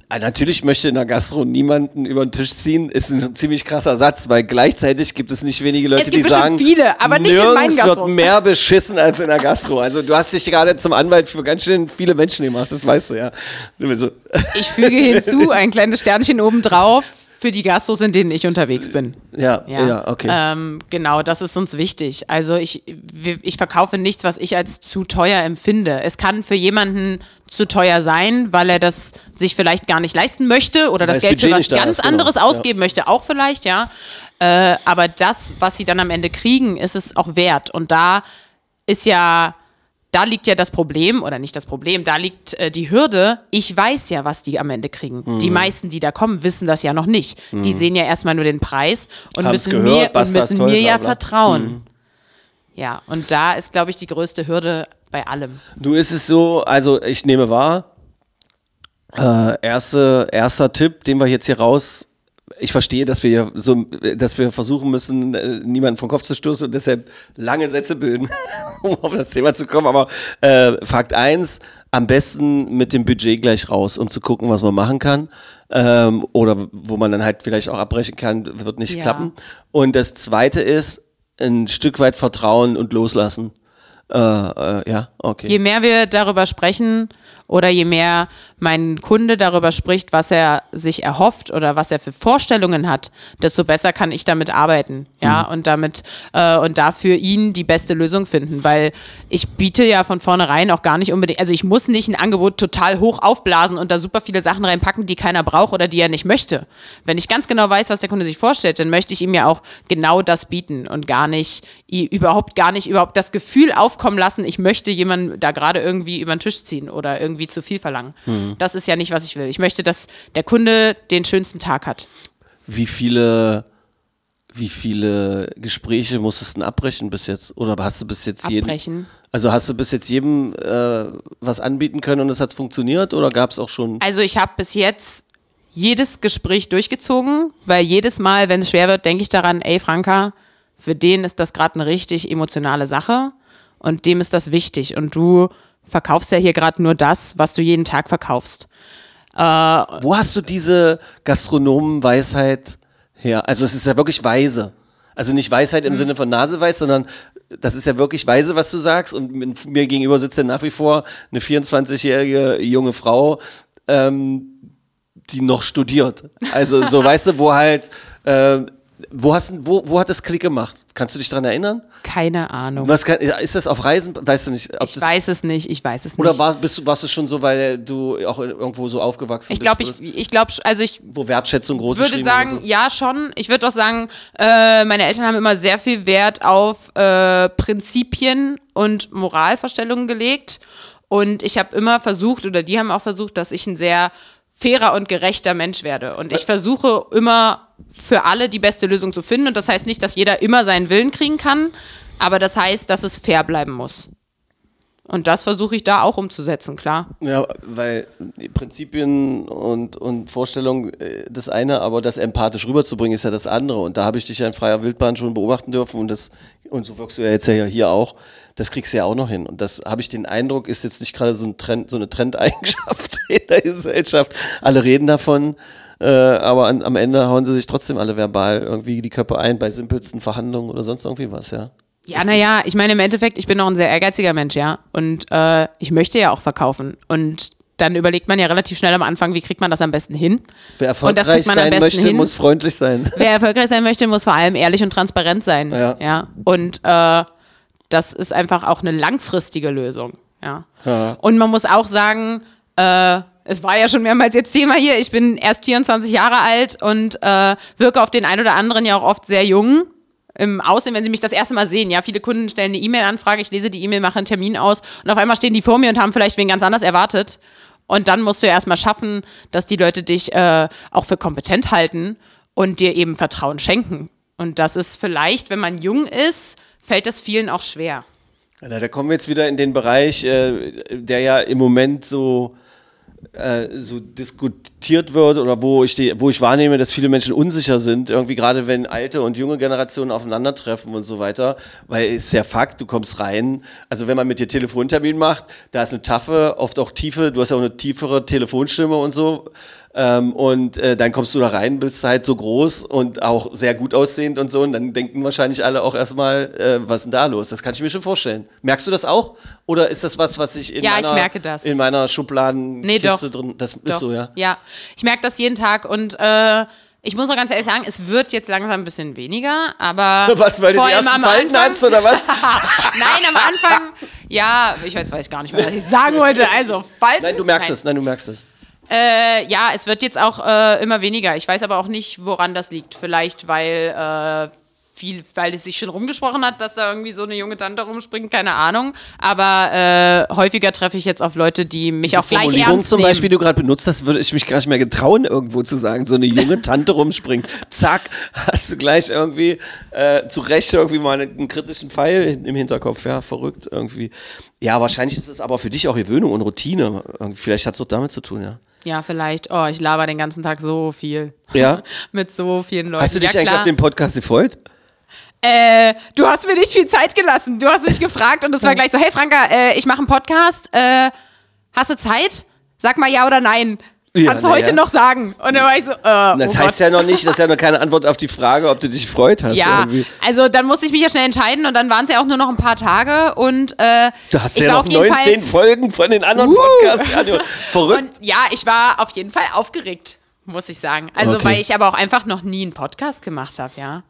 Ah, Natürlich möchte in der Gastro niemanden über den Tisch ziehen, ist ein ziemlich krasser Satz, weil gleichzeitig gibt es nicht wenige Leute, die sagen, viele, aber nicht in meinen nirgends wird Gastros. mehr beschissen als in der Gastro. Also du hast dich gerade zum Anwalt für ganz schön viele Menschen gemacht, das weißt du ja. So, Ich füge hinzu ein kleines Sternchen obendrauf für die Gastros, in denen ich unterwegs bin. ja, ja, okay. Ähm, genau, das ist uns wichtig. Also ich, ich verkaufe nichts, was ich als zu teuer empfinde. Es kann für jemanden zu teuer sein, weil er das sich vielleicht gar nicht leisten möchte oder das das Geld für was ganz ist, genau. anderes Ja. ausgeben möchte, auch vielleicht, ja. Äh, aber das, was sie dann am Ende kriegen, ist es auch wert. Und da ist ja da liegt ja das Problem, oder nicht das Problem, da liegt äh, die Hürde. Ich weiß ja, was die am Ende kriegen. Mhm. Die meisten, die da kommen, wissen das ja noch nicht. Die sehen ja erstmal nur den Preis und Haben's müssen gehört, mir, und müssen mir ja bla. vertrauen. Ja, und da ist, glaube ich, die größte Hürde bei allem. Du ist es so, also ich nehme wahr, äh, erste, erster Tipp, den wir jetzt hier raus. Ich verstehe, dass wir so, dass wir versuchen müssen, äh, niemanden vom Kopf zu stoßen und deshalb lange Sätze bilden, um auf das Thema zu kommen. Aber äh, Fakt eins: am besten mit dem Budget gleich raus, um zu gucken, was man machen kann. Ähm, oder wo man dann halt vielleicht auch abbrechen kann, wird nicht Ja. klappen. Und das zweite ist, ein Stück weit Vertrauen und loslassen. Äh, äh, ja, okay. Je mehr wir darüber sprechen oder je mehr mein Kunde darüber spricht, was er sich erhofft oder was er für Vorstellungen hat, desto besser kann ich damit arbeiten, ja, und damit äh, und dafür ihn die beste Lösung finden, weil ich biete ja von vornherein auch gar nicht unbedingt, also ich muss nicht ein Angebot total hoch aufblasen und da super viele Sachen reinpacken, die keiner braucht oder die er nicht möchte. Wenn ich ganz genau weiß, was der Kunde sich vorstellt, dann möchte ich ihm ja auch genau das bieten und gar nicht überhaupt gar nicht überhaupt das Gefühl aufkommen lassen, ich möchte jemanden da gerade irgendwie über den Tisch ziehen oder irgendwie zu viel verlangen. Das ist ja nicht, was ich will. Ich möchte, dass der Kunde den schönsten Tag hat. Wie viele, wie viele Gespräche musstest du denn abbrechen bis jetzt? Oder hast du bis jetzt jeden? Abbrechen. Also hast du bis jetzt jedem äh, was anbieten können und es hat funktioniert? Oder gab es auch schon? Also ich habe bis jetzt jedes Gespräch durchgezogen, weil jedes Mal, wenn es schwer wird, denke ich daran, ey Franka, für den ist das gerade eine richtig emotionale Sache und dem ist das wichtig und du verkaufst ja hier gerade nur das, was du jeden Tag verkaufst. Wo hast du diese Gastronomenweisheit her? Also es ist ja wirklich weise. Also nicht Weisheit im Sinne von Naseweiß, sondern das ist ja wirklich weise, was du sagst. Und mir gegenüber sitzt ja nach wie vor eine 24-jährige junge Frau, ähm, die noch studiert. Also so, weißt du, wo halt, äh, wo, hast, wo, wo hat das Klick gemacht? Kannst du dich dran erinnern? Keine Ahnung. Was kann, ist das auf Reisen? Weißt du nicht, ob ich das, weiß es nicht, ich weiß es nicht. oder war, bist du, warst du schon so, weil du auch irgendwo so aufgewachsen ich bist? glaube, wo ich, ich glaube, also ich wo Wertschätzung groß würde geschrieben sagen, wurde. ja schon. Ich würde auch sagen, äh, meine Eltern haben immer sehr viel Wert auf äh, Prinzipien und Moralvorstellungen gelegt. Und ich habe immer versucht, oder die haben auch versucht, dass ich ein sehr fairer und gerechter Mensch werde. Und ich versuche immer für alle die beste Lösung zu finden. Und das heißt nicht, dass jeder immer seinen Willen kriegen kann, aber das heißt, dass es fair bleiben muss. Und das versuche ich da auch umzusetzen, klar. Ja, weil Prinzipien und, und Vorstellungen äh, das eine, aber das empathisch rüberzubringen ist ja das andere. Und da habe ich dich ja in freier Wildbahn schon beobachten dürfen und das, und so wirkst du ja jetzt ja hier auch, das kriegst du ja auch noch hin. Und das habe ich den Eindruck, ist jetzt nicht gerade so, ein Trend, so eine Trendeigenschaft in der Gesellschaft. Alle reden davon, äh, aber an, am Ende hauen sie sich trotzdem alle verbal irgendwie die Köpfe ein bei simpelsten Verhandlungen oder sonst irgendwie was, ja. Ja, naja, ich meine im Endeffekt, ich bin noch ein sehr ehrgeiziger Mensch, ja. Und äh, ich möchte ja auch verkaufen. Und dann überlegt man ja relativ schnell am Anfang, wie kriegt man das am besten hin? Wer Und das erfolgreich kriegt man am sein besten möchte, hin. muss freundlich sein. Wer erfolgreich sein möchte, muss vor allem ehrlich und transparent sein. Ja. Und äh, das ist einfach auch eine langfristige Lösung. Ja. Und man muss auch sagen, äh, es war ja schon mehrmals jetzt Thema hier, ich bin erst 24 Jahre alt und äh, wirke auf den einen oder anderen ja auch oft sehr jung. Im Aussehen, wenn sie mich das erste Mal sehen. Ja, viele Kunden stellen eine E-Mail-Anfrage, ich lese die E-Mail, mache einen Termin aus und auf einmal stehen die vor mir und haben vielleicht wen ganz anders erwartet. Und dann musst du ja erstmal schaffen, dass die Leute dich äh, auch für kompetent halten und dir eben Vertrauen schenken. Und das ist vielleicht, wenn man jung ist, fällt das vielen auch schwer. Da kommen wir jetzt wieder in den Bereich, äh, der ja im Moment so, so diskutiert wird oder wo ich, die, wo ich wahrnehme, dass viele Menschen unsicher sind, irgendwie gerade wenn alte und junge Generationen aufeinandertreffen und so weiter, weil es ist ja Fakt, du kommst rein, also wenn man mit dir Telefontermin macht, da ist eine taffe, oft auch tiefe, du hast ja auch eine tiefere Telefonstimme und so, ähm, und äh, dann kommst du da rein, bist halt so groß und auch sehr gut aussehend und so. Und dann denken wahrscheinlich alle auch erstmal, äh, was ist denn da los? Das kann ich mir schon vorstellen. Merkst du das auch? Oder ist das was, was ich in, Ja, ich meiner, merke das. in meiner Schubladenkiste Nee, doch. drin. Das ist Doch. so, ja. Ja, ich merke das jeden Tag und äh, ich muss auch ganz ehrlich sagen, es wird jetzt langsam ein bisschen weniger, aber. Was, weil du die ersten am Falten Anfang- hast oder was? Nein, am Anfang, ja, ich weiß, weiß gar nicht mehr, was ich sagen wollte. Also, Falten. Nein, du merkst Nein. es. Nein, du merkst es. Äh, ja, es wird jetzt auch äh, immer weniger. Ich weiß aber auch nicht, woran das liegt. Vielleicht, weil äh, viel, weil es sich schon rumgesprochen hat, dass da irgendwie so eine junge Tante rumspringt, keine Ahnung. Aber äh, häufiger treffe ich jetzt auf Leute, die mich auch gleich ernst zum nehmen. Beispiel, die du gerade benutzt hast, würde ich mich gar nicht mehr getrauen, irgendwo zu sagen, so eine junge Tante rumspringt. Zack, hast du gleich irgendwie äh, zu Recht irgendwie mal einen, kritischen Pfeil im Hinterkopf. Ja, verrückt irgendwie. Ja, wahrscheinlich ist es aber für dich auch Gewöhnung und Routine. Vielleicht hat es doch damit zu tun, ja. Ja, vielleicht. Oh, ich laber den ganzen Tag so viel. Ja? Mit so vielen Leuten. Hast du dich ja, eigentlich auf den Podcast gefreut? Äh, du hast mir nicht viel Zeit gelassen. Du hast mich gefragt und es war gleich so, hey Franka, äh, ich mache einen Podcast. Äh, hast du Zeit? Sag mal ja oder nein. Ja, Kannst du heute ja. noch sagen? Und dann war ich so, äh, Das oh heißt Gott. ja noch nicht, das ist ja noch keine Antwort auf die Frage, ob du dich gefreut hast. Ja, irgendwie. also dann musste ich mich ja schnell entscheiden und dann waren es ja auch nur noch ein paar Tage und äh, Du hast ich ja noch auf jeden 19 Fall Folgen von den anderen Uh. Podcasts. Ja, du- verrückt. und ja, ich war auf jeden Fall aufgeregt, muss ich sagen. Also Okay. weil ich aber auch einfach noch nie einen Podcast gemacht habe, ja.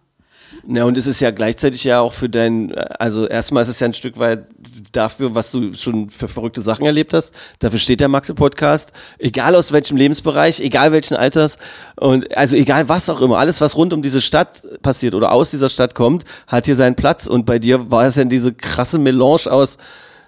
Ja, und es ist ja gleichzeitig ja auch für dein, also erstmal ist es ja ein Stück weit dafür, was du schon für verrückte Sachen erlebt hast. Dafür steht der Magde Podcast. Egal aus welchem Lebensbereich, egal welchen Alters und also egal was auch immer, alles was rund um diese Stadt passiert oder aus dieser Stadt kommt, hat hier seinen Platz. Und bei dir war es ja diese krasse Melange aus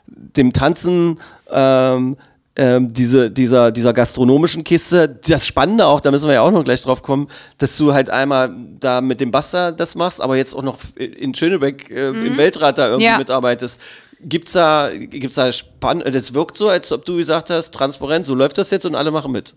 dem Tanzen, ähm, ähm, diese, dieser, dieser gastronomischen Kiste. Das Spannende auch, da müssen wir ja auch noch gleich drauf kommen, dass du halt einmal da mit dem Basta das machst, aber jetzt auch noch in Schönebeck äh, im Weltrat da irgendwie Ja. mitarbeitest. Gibt's da, gibt's da spannend, das wirkt so, als ob du gesagt hast, transparent, so läuft das jetzt und alle machen mit.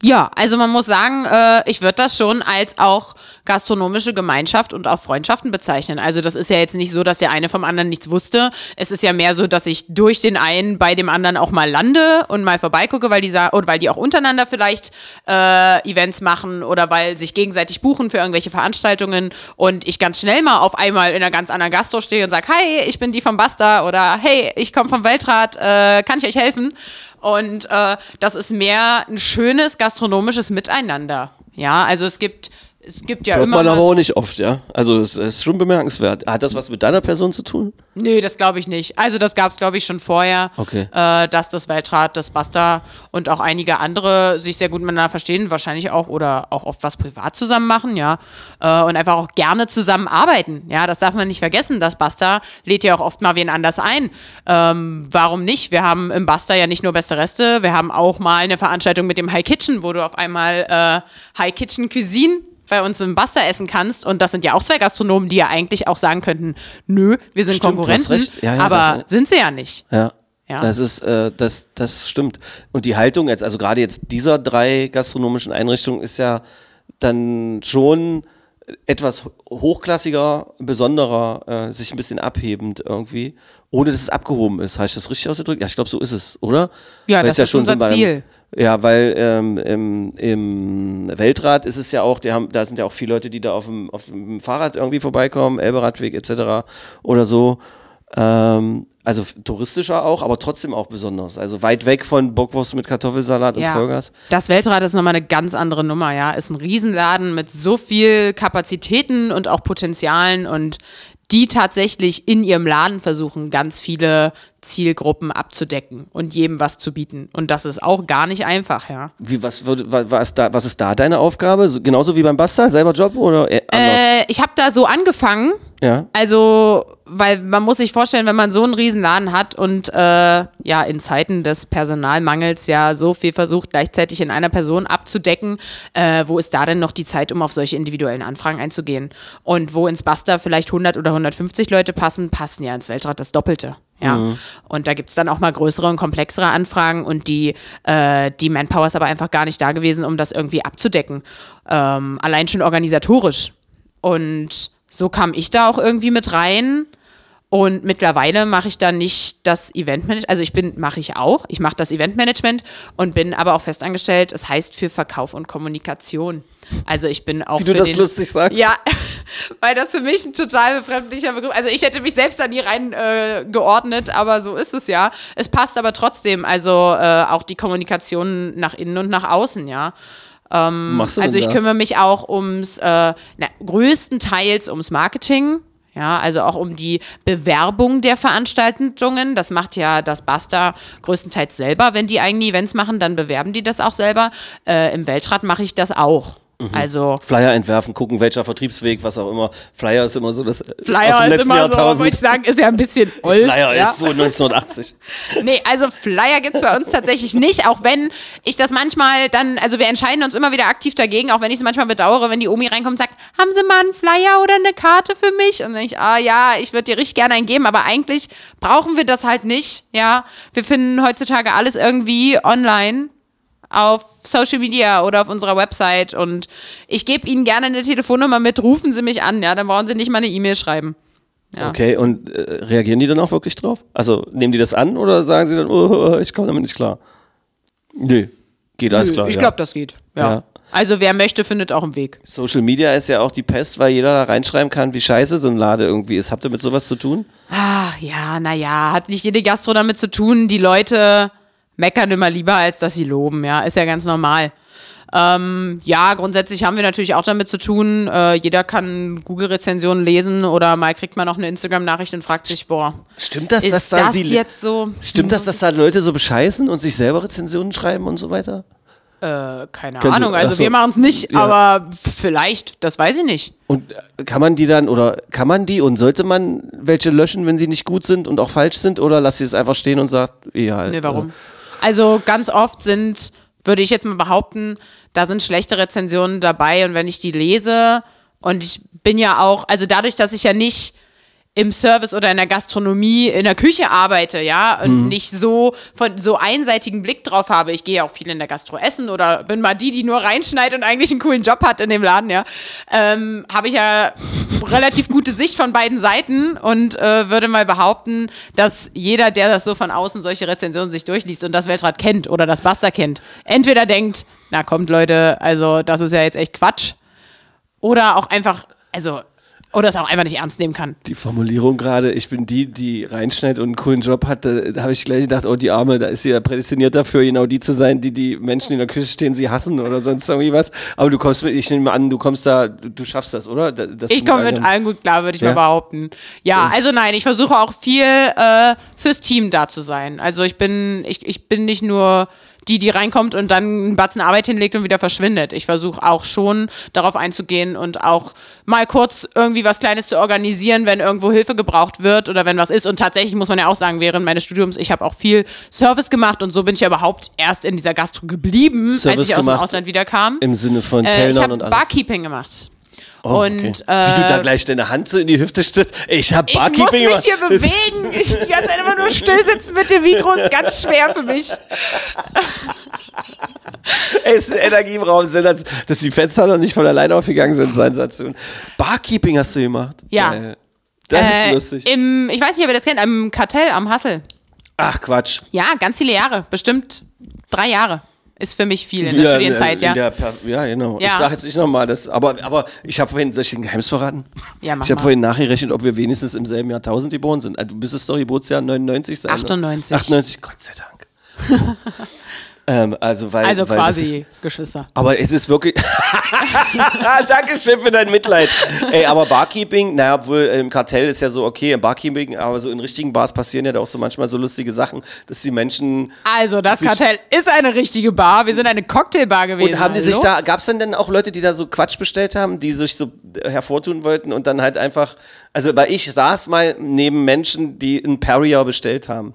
Ja, also man muss sagen, äh, ich würde das schon als auch gastronomische Gemeinschaft und auch Freundschaften bezeichnen. Also das ist ja jetzt nicht so, dass der eine vom anderen nichts wusste. Es ist ja mehr so, dass ich durch den einen bei dem anderen auch mal lande und mal vorbeigucke, weil die oder weil die auch untereinander vielleicht äh, Events machen oder weil sich gegenseitig buchen für irgendwelche Veranstaltungen und ich ganz schnell mal auf einmal in einer ganz anderen Gastro stehe und sage, hi, ich bin die vom Basta oder hey, ich komme vom Weltrat, äh, kann ich euch helfen? Und äh, das ist mehr ein schönes gastronomisches Miteinander. Ja, also es gibt, es gibt ja Hört immer. man aber auch nicht oft, ja. Also es es ist schon bemerkenswert. Hat das was mit deiner Person zu tun? Nee, das glaube ich nicht. Also das gab es, glaube ich, schon vorher, Okay. äh, dass das Weltrat, das Basta und auch einige andere sich sehr gut miteinander verstehen, wahrscheinlich auch oder auch oft was privat zusammen machen, ja. Äh, und einfach auch gerne zusammenarbeiten. Ja, das darf man nicht vergessen. Das Basta lädt ja auch oft mal wen anders ein. Ähm, warum nicht? Wir haben im Basta ja nicht nur beste Reste, wir haben auch mal eine Veranstaltung mit dem High Kitchen, wo du auf einmal äh, High Kitchen Cuisine bei uns im Basta essen kannst. Und das sind ja auch zwei Gastronomen, die ja eigentlich auch sagen könnten, nö, wir sind Stimmt, Konkurrenten. Ja, ja, aber das- sind sie ja nicht. Ja. Ja. Das ist, äh, das, das stimmt. Und die Haltung jetzt, also gerade jetzt dieser drei gastronomischen Einrichtungen ist ja dann schon etwas hochklassiger, besonderer, äh, sich ein bisschen abhebend irgendwie, ohne dass es abgehoben ist. Habe ich das richtig ausgedrückt? Ja, ich glaube, so ist es, oder? Ja, Weil das ist unser so beim- Ziel. Ja, weil ähm, im, im Weltrat ist es ja auch, die haben, da sind ja auch viele Leute, die da auf dem, auf dem Fahrrad irgendwie vorbeikommen, Elberadweg etc. oder so. Ähm, also touristischer auch, aber trotzdem auch besonders. Also weit weg von Bockwurst mit Kartoffelsalat und Vollgas. Das Weltrad ist nochmal eine ganz andere Nummer, ja. Ist ein Riesenladen mit so viel Kapazitäten und auch Potenzialen und die tatsächlich in ihrem Laden versuchen, ganz viele Zielgruppen abzudecken und jedem was zu bieten. Und das ist auch gar nicht einfach, ja. Wie, was, was, da, was ist da deine Aufgabe? So, genauso wie beim Basta, selber Job oder anders? Äh, ich habe da so angefangen, ja. Also, weil man muss sich vorstellen, wenn man so einen riesen Laden hat und äh, ja in Zeiten des Personalmangels ja so viel versucht, gleichzeitig in einer Person abzudecken, äh, wo ist da denn noch die Zeit, um auf solche individuellen Anfragen einzugehen? Und wo ins Basta vielleicht 100 oder 150 Leute passen, passen ja ins Weltrad das Doppelte. Ja. Und da gibt es dann auch mal größere und komplexere Anfragen und die, äh, die Manpower ist aber einfach gar nicht da gewesen, um das irgendwie abzudecken. Ähm, allein schon organisatorisch. Und so kam ich da auch irgendwie mit rein. Und mittlerweile mache ich da nicht das Eventmanagement, also ich bin, mache ich auch, ich mache das Eventmanagement und bin aber auch festangestellt, es heißt für Verkauf und Kommunikation. Also ich bin auch Wie du das den, lustig sagst. Ja, weil das für mich ein total befremdlicher Begriff, also ich hätte mich selbst da nie rein äh, geordnet, aber so ist es ja. Es passt aber trotzdem, also äh, auch die Kommunikation nach innen und nach außen, ja. Machst du Also ich da? kümmere mich auch ums, äh, na, größtenteils ums Marketing. Ja, also auch um die Bewerbung der Veranstaltungen. Das macht ja das Basta größtenteils selber. Wenn die eigene Events machen, dann bewerben die das auch selber. Äh, Im Weltrat mache ich das auch. Also Flyer entwerfen, gucken, welcher Vertriebsweg, was auch immer. Flyer ist immer so das aus Flyer dem ist letzten immer so, Jahrtausend. wollte ich sagen, ist ja ein bisschen old. Flyer ja? ist so 1980. Nee, also Flyer gibt's bei uns tatsächlich nicht, auch wenn ich das manchmal dann, also wir entscheiden uns immer wieder aktiv dagegen, auch wenn ich es manchmal bedauere, wenn die Omi reinkommt und sagt, haben Sie mal einen Flyer oder eine Karte für mich? Und dann ich, ah ja, ich würde dir richtig gerne einen geben, aber eigentlich brauchen wir das halt nicht, ja. Wir finden heutzutage alles irgendwie online auf Social Media oder auf unserer Website und ich gebe Ihnen gerne eine Telefonnummer mit, rufen Sie mich an, ja, dann brauchen Sie nicht mal eine E-Mail schreiben. Ja. Okay, und äh, reagieren die dann auch wirklich drauf? Also nehmen die das an oder sagen sie dann, oh, ich komme damit nicht klar? Nee, geht alles klar. ich ja. glaube, das geht. Ja. Ja. Also wer möchte, findet auch einen Weg. Social Media ist ja auch die Pest, weil jeder da reinschreiben kann, wie scheiße so ein Lade irgendwie ist. Habt ihr mit sowas zu tun? Ach ja, naja, hat nicht jede Gastro damit zu tun. Die Leute meckern immer lieber, als dass sie loben, ja, ist ja ganz normal. Ähm, ja, grundsätzlich haben wir natürlich auch damit zu tun. Äh, jeder kann Google-Rezensionen lesen oder mal kriegt man noch eine Instagram-Nachricht und fragt sich, boah, Stimmt das, ist dass das, da die jetzt so? Stimmt das, dass da Leute so bescheißen und sich selber Rezensionen schreiben und so weiter? Äh, keine Können Sie- Ahnung, also so. wir machen es nicht, Ja. aber vielleicht, das weiß ich nicht. Und äh, kann man die dann oder kann man die und sollte man welche löschen, wenn sie nicht gut sind und auch falsch sind oder lasst ihr es einfach stehen und sagt, ja. Nee, warum? Also ganz oft sind, würde ich jetzt mal behaupten, da sind schlechte Rezensionen dabei und wenn ich die lese und ich bin ja auch, also dadurch, dass ich ja nicht im Service oder in der Gastronomie in der Küche arbeite, ja, und nicht so von so einseitigen Blick drauf habe. Ich gehe auch viel in der Gastro essen oder bin mal die, die nur reinschneidet und eigentlich einen coolen Job hat in dem Laden, ja. Ähm, habe ich ja relativ gute Sicht von beiden Seiten und äh, würde mal behaupten, dass jeder, der das so von außen solche Rezensionen sich durchliest und das Weltrad kennt oder das Buster kennt, entweder denkt, na kommt Leute, also das ist ja jetzt echt Quatsch, oder auch einfach, also, oder es auch einfach nicht ernst nehmen kann. Die Formulierung gerade, ich bin die, die reinschneidet und einen coolen Job hat, da, da habe ich gleich gedacht, oh die Arme, da ist sie ja prädestiniert dafür, genau die zu sein, die die Menschen, in der Küche stehen, sie hassen oder sonst irgendwie was. Aber du kommst mit, ich nehme an, du kommst da, du, du schaffst das, oder? Da- dass Ich komme mit allen- allen gut klar, würde ich Ja. mal behaupten. Ja, also nein, ich versuche auch viel äh, fürs Team da zu sein. Also ich bin, ich, ich bin nicht nur die, die reinkommt und dann einen Batzen Arbeit hinlegt und wieder verschwindet. Ich versuche auch schon darauf einzugehen und auch mal kurz irgendwie was Kleines zu organisieren, wenn irgendwo Hilfe gebraucht wird oder wenn was ist. Und tatsächlich muss man ja auch sagen, während meines Studiums, ich habe auch viel Service gemacht und so bin ich ja überhaupt erst in dieser Gastro geblieben, als Service ich aus dem Ausland wiederkam. Im Sinne von Äh, Kellnern und alles. Barkeeping gemacht. Oh, und okay. äh, Wie du da gleich deine Hand so in die Hüfte stützt. Ich habe ich muss Barkeeping mich hier bewegen. Ich die ganze Zeit immer nur still sitzen mit dem Mikro ist ganz schwer für mich. Ey, ist Energie im Raum, dass die Fenster noch nicht von alleine aufgegangen sind, Sensation. Barkeeping hast du gemacht? Ja. Geil. Das Äh, ist lustig. Im, ich weiß nicht, ob ihr das kennt, am Kartell am Hassel. Ach Quatsch. Ja, ganz viele Jahre. Bestimmt drei Jahre. Ist für mich viel in der Wieder, Studienzeit, äh, ja. per- ja, genau. Ja. Ich sage jetzt nicht nochmal das, aber, aber ich habe vorhin, soll ich den Geheimnis verraten? Ja, mach ich habe vorhin nachgerechnet, ob wir wenigstens im selben Jahr 1000 geboren sind. Also, du müsstest doch Geburtsjahr 99 sein. ne? 98. 98, Gott sei Dank. ähm, also, weil, Also weil das quasi Ist, Geschwister. aber es ist wirklich. Dankeschön für dein Mitleid. Ey, aber Barkeeping, naja, obwohl äh, im Kartell ist ja so okay, im Barkeeping, aber so in richtigen Bars passieren ja da auch so manchmal so lustige Sachen, dass die Menschen. Also, das Sich- Kartell ist eine richtige Bar. Wir sind eine Cocktailbar gewesen. Und haben die sich hallo? da, gab es denn, denn auch Leute, die da so Quatsch bestellt haben, die sich so hervortun wollten und dann halt einfach, also weil ich saß mal neben Menschen, die ein Perrier bestellt haben.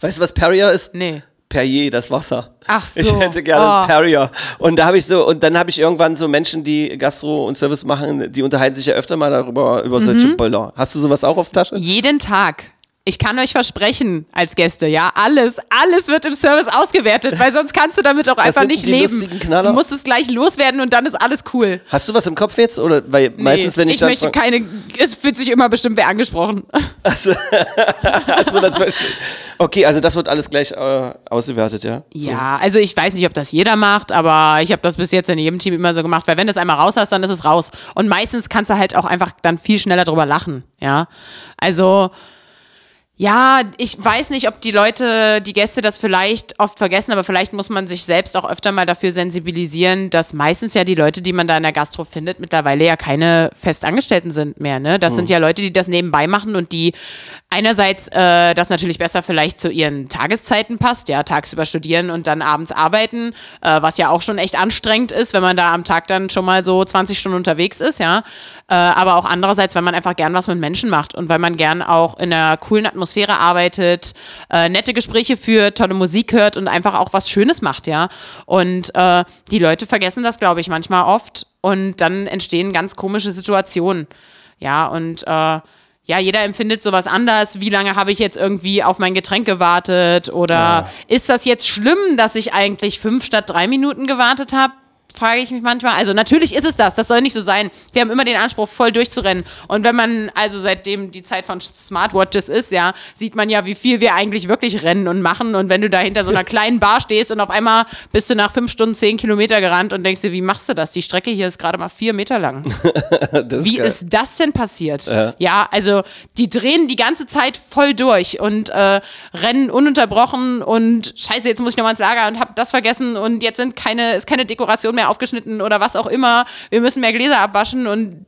Weißt du, was Perrier ist? Nee. Perrier, das Wasser. Ach so. Ich hätte gerne Oh. einen Perrier. Und da habe ich so, und dann habe ich irgendwann so Menschen, die Gastro und Service machen, die unterhalten sich ja öfter mal darüber, über Mhm. solche Böller. Hast du sowas auch auf Tasche? Jeden Tag. Ich kann euch versprechen, als Gäste, ja, alles, alles wird im Service ausgewertet, weil sonst kannst du damit auch einfach sind nicht leben. Du musst es gleich loswerden und dann ist alles cool. Hast du was im Kopf jetzt? Oder weil meistens, wenn ich, ich möchte keine, es fühlt sich immer bestimmt wer angesprochen. Also, das verstehe- okay, also das wird alles gleich äh, ausgewertet, ja? Ja, also ich weiß nicht, ob das jeder macht, aber ich habe das bis jetzt in jedem Team immer so gemacht, weil wenn du es einmal raus hast, dann ist es raus. Und meistens kannst du halt auch einfach dann viel schneller drüber lachen, ja. Also, Ja, ich weiß nicht, ob die Leute, die Gäste das vielleicht oft vergessen, aber vielleicht muss man sich selbst auch öfter mal dafür sensibilisieren, dass meistens ja die Leute, die man da in der Gastro findet, mittlerweile ja keine Festangestellten sind mehr. Ne? Das sind ja Leute, die das nebenbei machen und die einerseits äh, das natürlich besser vielleicht zu ihren Tageszeiten passt, ja, tagsüber studieren und dann abends arbeiten, äh, was ja auch schon echt anstrengend ist, wenn man da am Tag dann schon mal so 20 Stunden unterwegs ist, ja. Äh, aber auch andererseits, weil man einfach gern was mit Menschen macht und weil man gern auch in einer coolen Atmosphäre arbeitet, äh, nette Gespräche führt, tolle Musik hört und einfach auch was Schönes macht, ja. Und äh, die Leute vergessen das, glaube ich, manchmal oft und dann entstehen ganz komische Situationen. Ja, und äh, ja, jeder empfindet sowas anders. Wie lange habe ich jetzt irgendwie auf mein Getränk gewartet? Oder ist das jetzt schlimm, dass ich eigentlich fünf statt drei Minuten gewartet habe? Frage ich mich manchmal. Also natürlich ist es das. Das soll nicht so sein. Wir haben immer den Anspruch, voll durchzurennen. Und wenn man, also seitdem die Zeit von Smartwatches ist, ja, sieht man ja, wie viel wir eigentlich wirklich rennen und machen. Und wenn du da hinter so einer kleinen Bar stehst und auf einmal bist du nach fünf Stunden zehn Kilometer gerannt und denkst dir, wie machst du das? Die Strecke hier ist gerade mal vier Meter lang. Das Wie geil. ist das denn passiert? Ja. also die drehen die ganze Zeit voll durch und äh, rennen ununterbrochen und scheiße, jetzt muss ich nochmal ins Lager und hab das vergessen und jetzt sind keine, ist keine Dekoration mehr aufgeschnitten oder was auch immer. Wir müssen mehr Gläser abwaschen und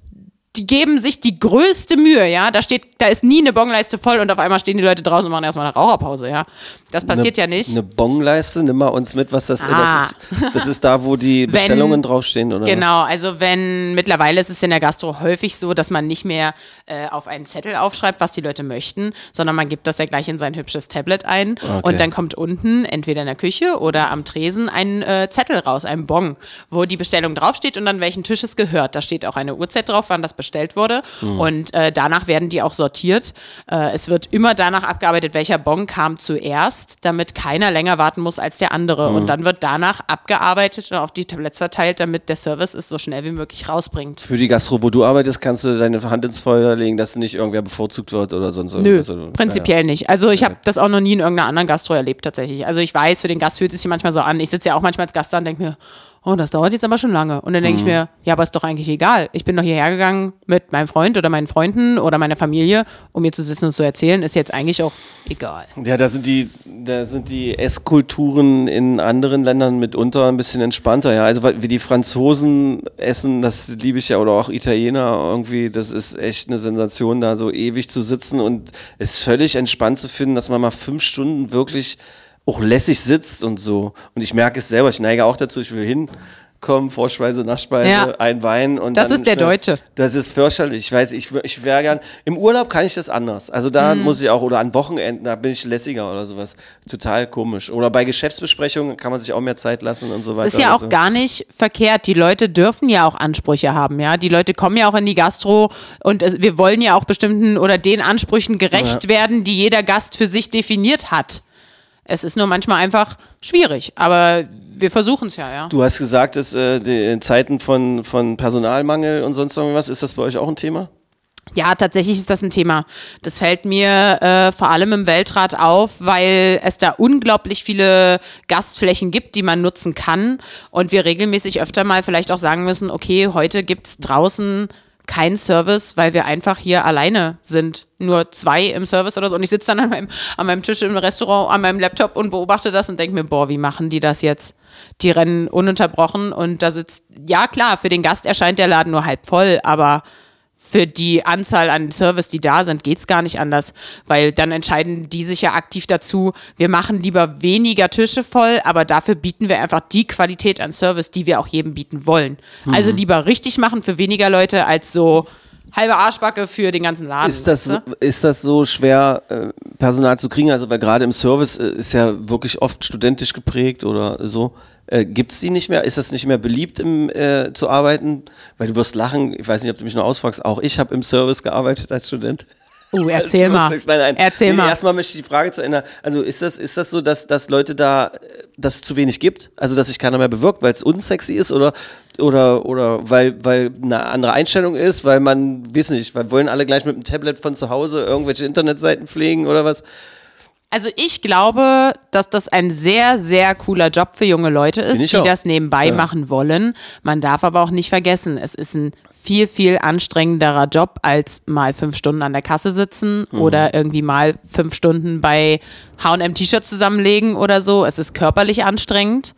die geben sich die größte Mühe, ja. Da steht, da ist nie eine Bongleiste voll und auf einmal stehen die Leute draußen und machen erstmal eine Raucherpause, ja. Das passiert ja nicht. Eine Bongleiste, nimm mal uns mit, was das, Ah. das ist. Das ist da, wo die Wenn- Bestellungen draufstehen, oder? Genau, also wenn mittlerweile ist es in der Gastro häufig so, dass man nicht mehr äh, auf einen Zettel aufschreibt, was die Leute möchten, sondern man gibt das ja gleich in sein hübsches Tablet ein und dann kommt unten entweder in der Küche oder am Tresen ein äh, Zettel raus, ein Bon, wo die Bestellung draufsteht und an welchen Tisch es gehört. Da steht auch eine Uhrzeit drauf, wann das bestellt wurde und äh, danach werden die auch sortiert. Äh, es wird immer danach abgearbeitet, welcher Bon kam zuerst, damit keiner länger warten muss als der andere und dann wird danach abgearbeitet und auf die Tabletts verteilt, damit der Service es so schnell wie möglich rausbringt. Für die Gastro, wo du arbeitest, kannst du deine Hand ins Feuer legen, dass nicht irgendwer bevorzugt wird oder sonst Nö, irgendwas. oder- prinzipiell nicht. Also ich habe das auch noch nie in irgendeiner anderen Gastro erlebt tatsächlich. Also ich weiß, für den Gast fühlt es sich manchmal so an. Ich sitze ja auch manchmal als Gast da und denke mir, oh, das dauert jetzt aber schon lange. Und dann denke ich Mhm. mir, ja, aber ist doch eigentlich egal. Ich bin doch hierher gegangen mit meinem Freund oder meinen Freunden oder meiner Familie, um mir zu sitzen und zu erzählen, ist jetzt eigentlich auch egal. Ja, da sind die, da sind die Esskulturen in anderen Ländern mitunter ein bisschen entspannter, ja. Also wie die Franzosen essen, das liebe ich ja, oder auch Italiener irgendwie, das ist echt eine Sensation, da so ewig zu sitzen und es völlig entspannt zu finden, dass man mal fünf Stunden wirklich auch lässig sitzt und so. Und ich merke es selber, ich neige auch dazu, ich will hinkommen, Vorspeise, Nachspeise, Ja. ein Wein und Das ist der schnell- Deutsche. Das ist fürchterlich. Ich weiß, ich, ich wäre gern. Im Urlaub kann ich das anders. Also da Mhm. muss ich auch, oder an Wochenenden, da bin ich lässiger oder sowas. Total komisch. Oder bei Geschäftsbesprechungen kann man sich auch mehr Zeit lassen und so weiter. Es ist ja auch so. gar nicht verkehrt. Die Leute dürfen ja auch Ansprüche haben, ja. Die Leute kommen ja auch in die Gastro und es, wir wollen ja auch bestimmten oder den Ansprüchen gerecht werden, die jeder Gast für sich definiert hat. Es ist nur manchmal einfach schwierig, aber wir versuchen es ja, ja. Du hast gesagt, dass äh, in Zeiten von, von Personalmangel und sonst irgendwas, ist das bei euch auch ein Thema? Ja, tatsächlich ist das ein Thema. Das fällt mir äh, vor allem im Weltrat auf, weil es da unglaublich viele Gastflächen gibt, die man nutzen kann. Und wir regelmäßig öfter mal vielleicht auch sagen müssen, okay, heute gibt's draußen keinen Service, weil wir einfach hier alleine sind. Nur zwei im Service oder so. Und ich sitze dann an meinem, an meinem Tisch im Restaurant, an meinem Laptop und beobachte das und denke mir, boah, wie machen die das jetzt? Die rennen ununterbrochen und da sitzt, ja klar, für den Gast erscheint der Laden nur halb voll, aber für die Anzahl an Service, die da sind, geht's gar nicht anders, weil dann entscheiden die sich ja aktiv dazu, wir machen lieber weniger Tische voll, aber dafür bieten wir einfach die Qualität an Service, die wir auch jedem bieten wollen. Also lieber richtig machen für weniger Leute als so halbe Arschbacke für den ganzen Laden. Ist das, weißt du? ist das so schwer, äh, Personal zu kriegen? Also, weil gerade im Service äh, ist ja wirklich oft studentisch geprägt oder so. Äh, Gibt es die nicht mehr? Ist das nicht mehr beliebt, im, äh, zu arbeiten? Weil du wirst lachen, ich weiß nicht, ob du mich noch ausfragst, auch ich habe im Service gearbeitet als Student. Uh, erzähl Ich mal. Nein, nein. Erzähl nee, mal. Erstmal möchte ich die Frage zu Ende. Also ist das, ist das so, dass, dass Leute da, dass es zu wenig gibt? Also dass sich keiner mehr bewirkt, weil es unsexy ist oder, oder, oder weil, weil eine andere Einstellung ist, weil man, weiß nicht, weil wollen alle gleich mit dem Tablet von zu Hause irgendwelche Internetseiten pflegen oder was? Also ich glaube, dass das ein sehr, sehr cooler Job für junge Leute ist, die auch. das nebenbei Ja. machen wollen. Man darf aber auch nicht vergessen, es ist ein viel, viel anstrengenderer Job als mal fünf Stunden an der Kasse sitzen Mhm. oder irgendwie mal fünf Stunden bei H&M T-Shirts zusammenlegen oder so. Es ist körperlich anstrengend.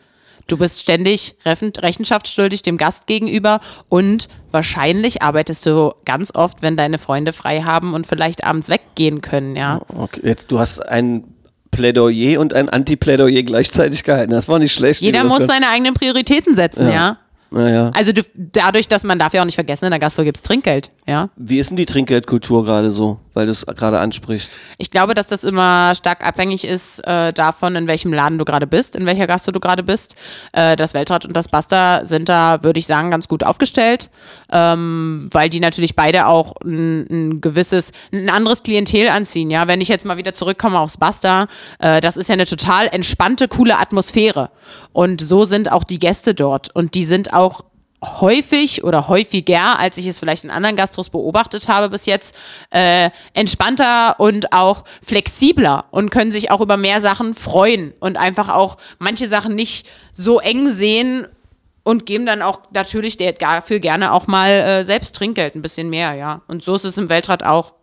Du bist ständig rechenschaftsschuldig dem Gast gegenüber und wahrscheinlich arbeitest du ganz oft, wenn deine Freunde frei haben und vielleicht abends weggehen können, ja. Okay, jetzt du hast ein Plädoyer und ein Anti-Plädoyer gleichzeitig gehalten. Das war nicht schlecht. Jeder muss seine eigenen Prioritäten setzen, ja. Naja. Also du, dadurch, dass man darf ja auch nicht vergessen, in der Gastro gibt's Trinkgeld, ja. Wie ist denn die Trinkgeldkultur gerade so, weil du es gerade ansprichst? Ich glaube, dass das immer stark abhängig ist äh, davon, in welchem Laden du gerade bist, in welcher Gastro du gerade bist. Äh, das Weltrad und das Basta sind da, würde ich sagen, ganz gut aufgestellt, ähm, weil die natürlich beide auch ein, ein gewisses, ein anderes Klientel anziehen. Ja, wenn ich jetzt mal wieder zurückkomme aufs Basta, äh, das ist ja eine total entspannte, coole Atmosphäre. Und so sind auch die Gäste dort. Und die sind auch häufig oder häufiger, als ich es vielleicht in anderen Gastros beobachtet habe bis jetzt, äh, entspannter und auch flexibler und können sich auch über mehr Sachen freuen und einfach auch manche Sachen nicht so eng sehen und geben dann auch natürlich dafür gerne auch mal äh, selbst Trinkgeld, ein bisschen mehr, ja. Und so ist es im Weltrat auch.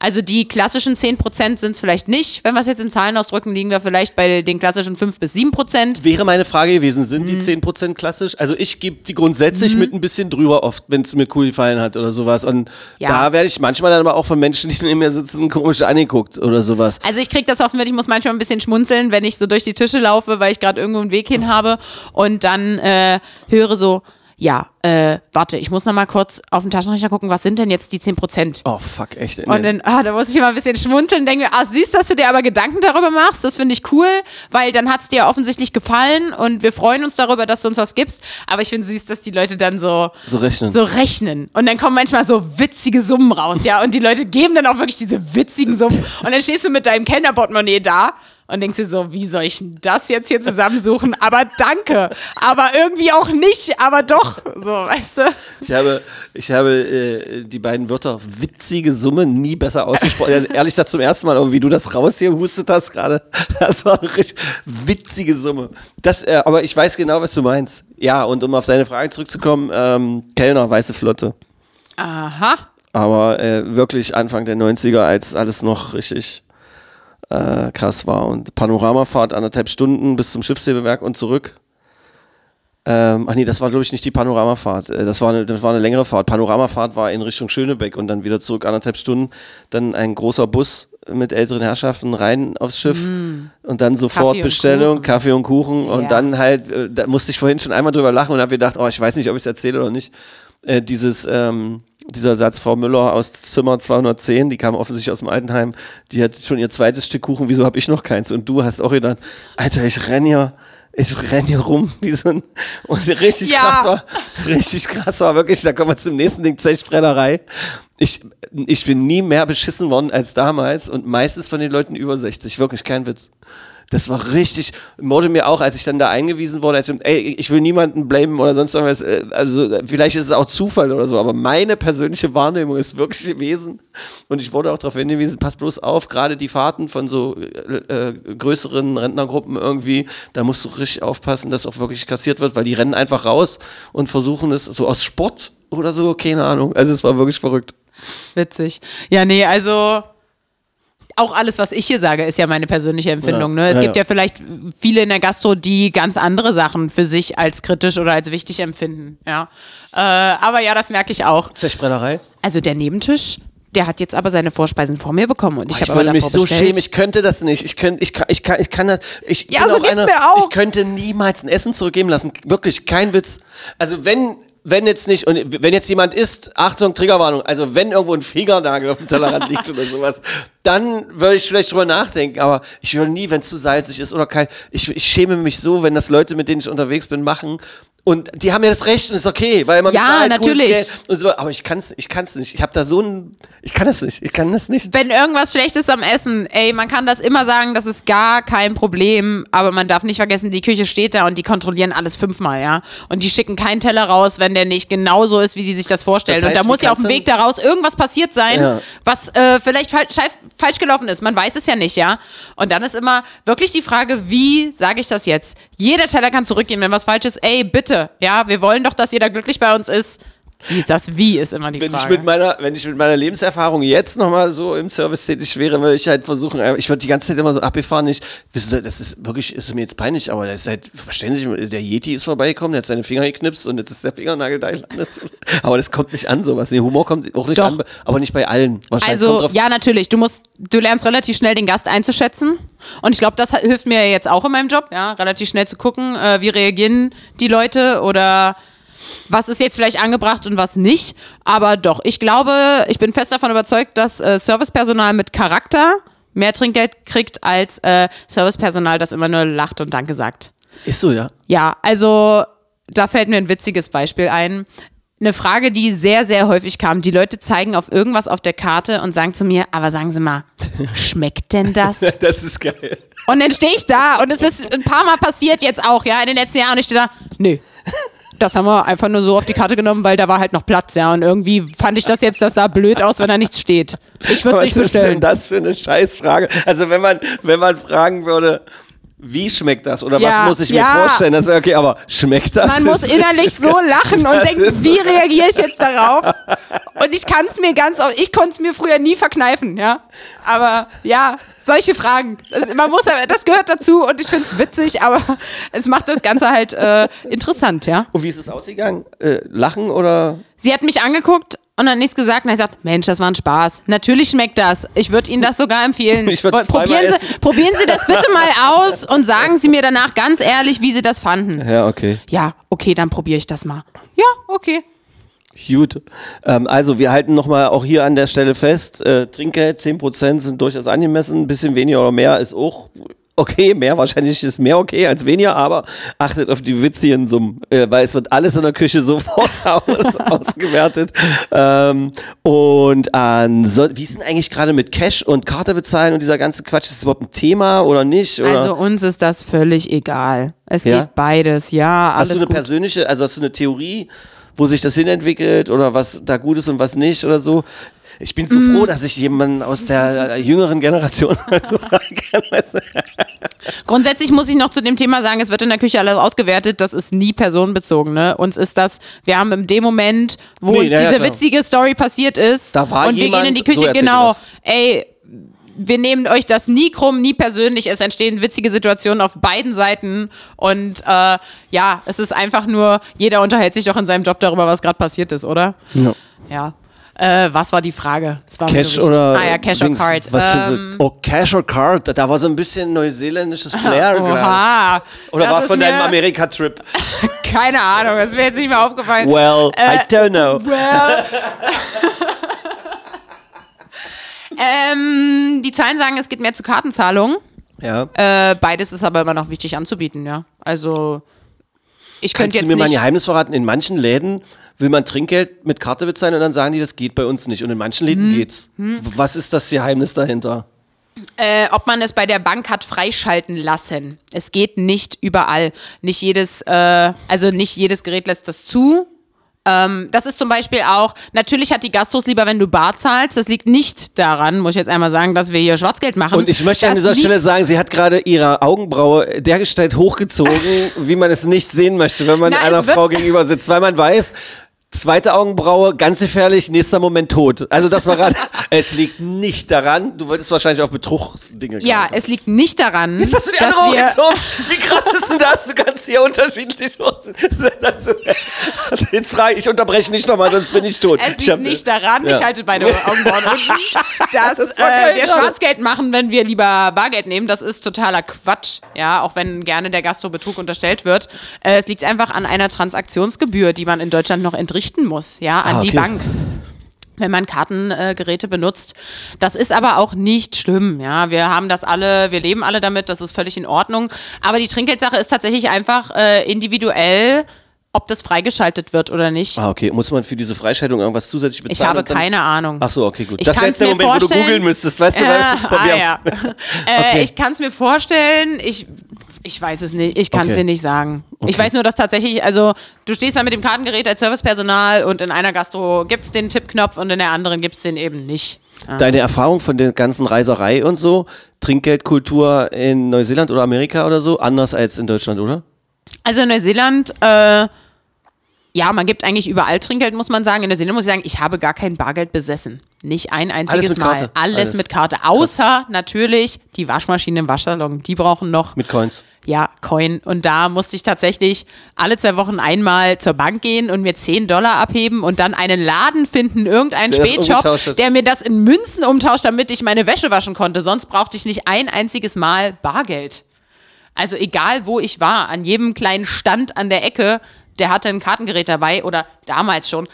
Also die klassischen 10% sind es vielleicht nicht. Wenn wir es jetzt in Zahlen ausdrücken, liegen wir vielleicht bei den klassischen 5 bis 7%. Wäre meine Frage gewesen, sind Mhm. die 10% klassisch? Also ich gebe die grundsätzlich mit ein bisschen drüber oft, wenn es mir cool gefallen hat oder sowas. Und Ja. da werde ich manchmal dann aber auch von Menschen, die neben mir sitzen, komisch angeguckt oder sowas. Also ich krieg das mit, ich muss manchmal ein bisschen schmunzeln, wenn ich so durch die Tische laufe, weil ich gerade irgendwo einen Weg hin habe und dann äh, höre so, ja, äh, warte, ich muss noch mal kurz auf den Taschenrechner gucken, was sind denn jetzt die 10 Prozent? Oh fuck, echt. Und dann, ah, da muss ich immer ein bisschen schmunzeln, denke mir, ah, siehst, dass du dir aber Gedanken darüber machst, das finde ich cool, weil dann hat es dir offensichtlich gefallen und wir freuen uns darüber, dass du uns was gibst, aber ich finde süß, dass die Leute dann so, So rechnen. so rechnen und dann kommen manchmal so witzige Summen raus, ja, und die Leute geben dann auch wirklich diese witzigen Summen und dann stehst du mit deinem Kellnerportemonnaie da und denkst dir so, wie soll ich denn das jetzt hier zusammensuchen? Aber danke, aber irgendwie auch nicht, aber doch, so, weißt du? Ich habe, ich habe äh, die beiden Wörter witzige Summe nie besser ausgesprochen. Also, ehrlich gesagt zum ersten Mal, aber wie du das raus hier hustet hast gerade, das war eine richtig witzige Summe. Das, äh, aber ich weiß genau, was du meinst. Ja, und um auf deine Frage zurückzukommen, ähm, Kellner, weiße Flotte. Aha. Aber äh, wirklich Anfang der 90er, als alles noch richtig äh, krass war. Und Panoramafahrt anderthalb Stunden bis zum Schiffshebewerk und zurück. Ähm, ach nee, das war glaube ich nicht die Panoramafahrt. Äh, Das war, eine, das war eine längere Fahrt. Panoramafahrt war in Richtung Schönebeck und dann wieder zurück anderthalb Stunden. Dann ein großer Bus mit älteren Herrschaften rein aufs Schiff und dann sofort Mm. Kaffee und Bestellung, Kuchen. Kaffee und Kuchen Ja. und dann halt, äh, da musste ich vorhin schon einmal drüber lachen und habe gedacht, oh, ich weiß nicht, ob ich es erzähle oder nicht. Äh, dieses, ähm, dieser Satz, Frau Müller aus Zimmer 210, die kam offensichtlich aus dem Altenheim, die hat schon ihr zweites Stück Kuchen, wieso habe ich noch keins? Und du hast auch gedacht, Alter, ich renn hier, ich renn hier rum, wie so ein, und richtig Ja. krass war, richtig krass war, wirklich, da kommen wir zum nächsten Ding, Zechbrennerei. Ich, ich bin nie mehr beschissen worden als damals und meistens von den Leuten über 60, wirklich kein Witz. Das war richtig, wurde mir auch, als ich dann da eingewiesen wurde, als ich, ey, ich will niemanden blamen oder sonst irgendwas, äh, also äh, vielleicht ist es auch Zufall oder so, aber meine persönliche Wahrnehmung ist wirklich gewesen und ich wurde auch darauf hingewiesen, pass bloß auf, gerade die Fahrten von so äh, äh, größeren Rentnergruppen irgendwie, da musst du richtig aufpassen, dass auch wirklich kassiert wird, weil die rennen einfach raus und versuchen es so aus Sport oder so, keine Ahnung, also es war wirklich verrückt. Witzig. Ja, nee, also auch alles, was ich hier sage, ist ja meine persönliche Empfindung. Ja, Ne? Es ja, gibt ja. ja vielleicht viele in der Gastro, die ganz andere Sachen für sich als kritisch oder als wichtig empfinden. Ja. Äh, aber ja, das merke ich auch. Zechbrennerei? Also der Nebentisch, der hat jetzt aber seine Vorspeisen vor mir bekommen und ich Ich, habe aber mich so schämen, ich könnte das nicht. Ich, könnt, ich, kann, ich, kann, ich kann das. Ich Ja, bin so auch geht's einer, mir auch. Ich könnte niemals ein Essen zurückgeben lassen. Wirklich, kein Witz. Also wenn. Wenn jetzt nicht, und wenn jetzt jemand isst, Achtung, Triggerwarnung, also wenn irgendwo ein Fingernagel auf dem Tellerrand liegt oder sowas, dann würde ich vielleicht drüber nachdenken, aber ich würde nie, wenn es zu salzig ist oder kein, ich, ich schäme mich so, wenn das Leute, mit denen ich unterwegs bin, machen und die haben ja das Recht und ist okay, weil man Ja, bezahlt natürlich. Geld und so, aber ich kann's, ich kann's nicht. Ich habe da so ein, ich kann das nicht, ich kann das nicht. wenn irgendwas schlecht ist am Essen, ey, man kann das immer sagen, das ist gar kein Problem, aber man darf nicht vergessen, die Küche steht da und die kontrollieren alles fünfmal, ja. Und die schicken keinen Teller raus, wenn der nicht genauso ist, wie die sich das vorstellen. Das heißt, und da muss ja auf dem Weg daraus irgendwas passiert sein, Ja. was äh, vielleicht fal scheif- falsch gelaufen ist. Man weiß es ja nicht, ja. Und dann ist immer wirklich die Frage, wie sage ich das jetzt? Jeder Teller kann zurückgehen, wenn was falsch ist. Ey, bitte, ja, wir wollen doch, dass jeder glücklich bei uns ist. Das Wie ist immer die Wenn ich, Frage. mit meiner, wenn ich mit meiner Lebenserfahrung jetzt nochmal so im Service tätig wäre, würde ich halt versuchen, äh, ich würde die ganze Zeit immer so abgefahren, ich, wissen Sie, das ist wirklich, ist mir jetzt peinlich, aber das ist halt, verstehen Sie, sich, der Yeti ist vorbeigekommen, der hat seine Finger geknipst und jetzt ist der Fingernagel da gelandet. Aber das kommt nicht an, sowas. Nee, Humor kommt auch nicht Doch. an, aber nicht bei allen. Also, ja, natürlich. Du musst, du lernst relativ schnell den Gast einzuschätzen. Und ich glaube, das hilft mir jetzt auch in meinem Job, ja, relativ schnell zu gucken, äh, wie reagieren die Leute oder was ist jetzt vielleicht angebracht und was nicht. Aber doch, ich glaube, ich bin fest davon überzeugt, dass äh, Servicepersonal mit Charakter mehr Trinkgeld kriegt als äh, Servicepersonal, das immer nur lacht und Danke sagt. Ist so, ja. Ja, also da fällt mir ein witziges Beispiel ein. Eine Frage, die sehr, sehr häufig kam. Die Leute zeigen auf irgendwas auf der Karte und sagen zu mir, aber sagen Sie mal, schmeckt denn das? Das ist geil. Und dann stehe ich da und es ist ein paar Mal passiert jetzt auch, ja, in den letzten Jahren. Und ich stehe da, nö. Das haben wir einfach nur so auf die Karte genommen, weil da war halt noch Platz, ja. Und irgendwie fand ich das jetzt, das sah blöd aus, wenn da nichts steht. Ich würde es Was nicht ist denn bestellen. das für eine Scheißfrage? Also wenn man, wenn man fragen würde, wie schmeckt das oder Ja, was muss ich mir ja. vorstellen? Das wäre okay, aber schmeckt das? Man muss innerlich so lachen und denken, wie reagiere ich jetzt darauf? Und ich kann es mir ganz, ich konnte es mir früher nie verkneifen, ja. Aber ja, solche Fragen. Das, man muss, das gehört dazu und ich finde es witzig, aber es macht das Ganze halt äh, interessant, ja. Und wie ist es ausgegangen? Äh, lachen oder? Sie hat mich angeguckt und hat nichts gesagt und hat gesagt, Mensch, das war ein Spaß. Natürlich schmeckt das. Ich würde Ihnen das sogar empfehlen. Ich probieren, essen. Sie, probieren Sie das bitte mal aus und sagen Sie mir danach ganz ehrlich, wie Sie das fanden. Ja, okay. Ja, okay, dann probiere ich das mal. Ja, okay. Gut. Ähm, also wir halten nochmal auch hier an der Stelle fest, äh, Trinkgeld 10% sind durchaus angemessen, ein bisschen weniger oder mehr ist auch okay, mehr wahrscheinlich ist mehr okay als weniger, aber achtet auf die witzigen Summen, äh, weil es wird alles in der Küche sofort aus, ausgewertet. Ähm, und ansonsten, wie ist denn eigentlich gerade mit Cash und Karte bezahlen und dieser ganze Quatsch, ist das überhaupt ein Thema oder nicht? Oder? Also uns ist das völlig egal. Es Ja? geht beides, ja, Hast alles du eine gut. persönliche, also hast du eine Theorie, wo sich das hinentwickelt oder was da gut ist und was nicht oder so? Ich bin so Mm. froh, dass ich jemanden aus der äh, jüngeren Generation so kann. Grundsätzlich muss ich noch zu dem Thema sagen, es wird in der Küche alles ausgewertet, das ist nie personenbezogen. Ne? Uns ist das, wir haben in dem Moment, wo Nee, uns ja, ja, diese klar. witzige Story passiert ist Da war und wir jemand- gehen in die so Küche, erzählt genau, ey, wir nehmen euch das nie krumm, nie persönlich. Es entstehen witzige Situationen auf beiden Seiten. Und äh, ja, es ist einfach nur, jeder unterhält sich doch in seinem Job darüber, was gerade passiert ist, oder? Ja. Ja. Äh, was war die Frage? War mir Cash so oder Ah ja, Cash or Dings. Card. Was ähm, du? Oh, Cash or Card. Da war so ein bisschen neuseeländisches Flair. Oha. Oder war es von deinem mir- Amerika-Trip? Keine Ahnung, das ist mir jetzt nicht mehr aufgefallen. Well, Äh, I don't know. Well. ähm, die Zahlen sagen, es geht mehr zu Kartenzahlungen. Ja. Äh, beides ist aber immer noch wichtig anzubieten, ja. Also ich Kannst könnte du jetzt mir mal ein nicht. Geheimnis verraten? In manchen Läden will man Trinkgeld mit Karte bezahlen und dann sagen die, das geht bei uns nicht. Und in manchen Hm. Läden geht's. Was ist das Geheimnis dahinter? Äh, ob man es bei der Bank hat freischalten lassen. Es geht nicht überall. Nicht jedes, äh, also nicht jedes Gerät lässt das zu. Ähm, das ist zum Beispiel auch, natürlich hat die Gastros lieber, wenn du bar zahlst. Das liegt nicht daran, muss ich jetzt einmal sagen, dass wir hier Schwarzgeld machen. Und ich möchte an Das dieser liegt- Stelle sagen, sie hat gerade ihre Augenbraue dergestalt hochgezogen, wie man es nicht sehen möchte, wenn man Na, einer Frau gegenüber sitzt, weil man weiß, zweite Augenbraue, ganz gefährlich, nächster Moment tot. Also das war gerade, es liegt nicht daran, du wolltest wahrscheinlich auch Betrugsdinge Ja, gerade- es liegt nicht daran, Jetzt hast du die dass andere wir. Wie krass ist denn das? Du kannst hier unterschiedlich. Jetzt frage ich, ich unterbreche nicht nochmal, sonst bin ich tot. Es liegt nicht daran, Ja. ich halte beide Augenbrauen unten, dass Das äh, wir. Schwarzgeld machen, wenn wir lieber Bargeld nehmen. Das ist totaler Quatsch, ja, auch wenn gerne der Gastrobetrug unterstellt wird. Äh, es liegt einfach an einer Transaktionsgebühr, die man in Deutschland noch entrichten muss, ja, an Ah, die okay. Bank wenn man Kartengeräte äh, benutzt. Das ist aber auch nicht schlimm, ja. Wir haben das alle, wir leben alle damit, das ist völlig in Ordnung. Aber die Trinkgeldsache ist tatsächlich einfach äh, individuell, ob das freigeschaltet wird oder nicht. Ah, okay. Muss man für diese Freischaltung irgendwas zusätzlich bezahlen? Ich habe keine Ahnung. Ach so, okay, gut. Ich das wäre jetzt der mir Moment, wo du googeln müsstest, weißt du? Weil- ah, ja. äh, Okay. Ich kann es mir vorstellen. Ich, ich weiß es nicht. Ich kann es Okay. dir nicht sagen. Ich Okay. weiß nur, dass tatsächlich, also du stehst da mit dem Kartengerät als Servicepersonal und in einer Gastro gibt es den Tippknopf und in der anderen gibt es den eben nicht. Deine Erfahrung von der ganzen Reiserei und so, Trinkgeldkultur in Neuseeland oder Amerika oder so, anders als in Deutschland, oder? Also in Neuseeland, äh, Ja, man gibt eigentlich überall Trinkgeld, muss man sagen. In Neuseeland muss ich sagen, ich habe gar kein Bargeld besessen. Nicht ein einziges mit Mal. Karte. Alles, Alles. mit Karte. Außer natürlich die Waschmaschine im Waschsalon. Die brauchen noch Mit Coins. Ja, Coin. Und da musste ich tatsächlich alle zwei Wochen einmal zur Bank gehen und mir 10 Dollar abheben und dann einen Laden finden, irgendeinen Der Spätshop, der mir das in Münzen umtauscht, damit ich meine Wäsche waschen konnte. Sonst brauchte ich nicht ein einziges Mal Bargeld. Also egal, wo ich war, an jedem kleinen Stand an der Ecke, der hatte ein Kartengerät dabei oder damals schon,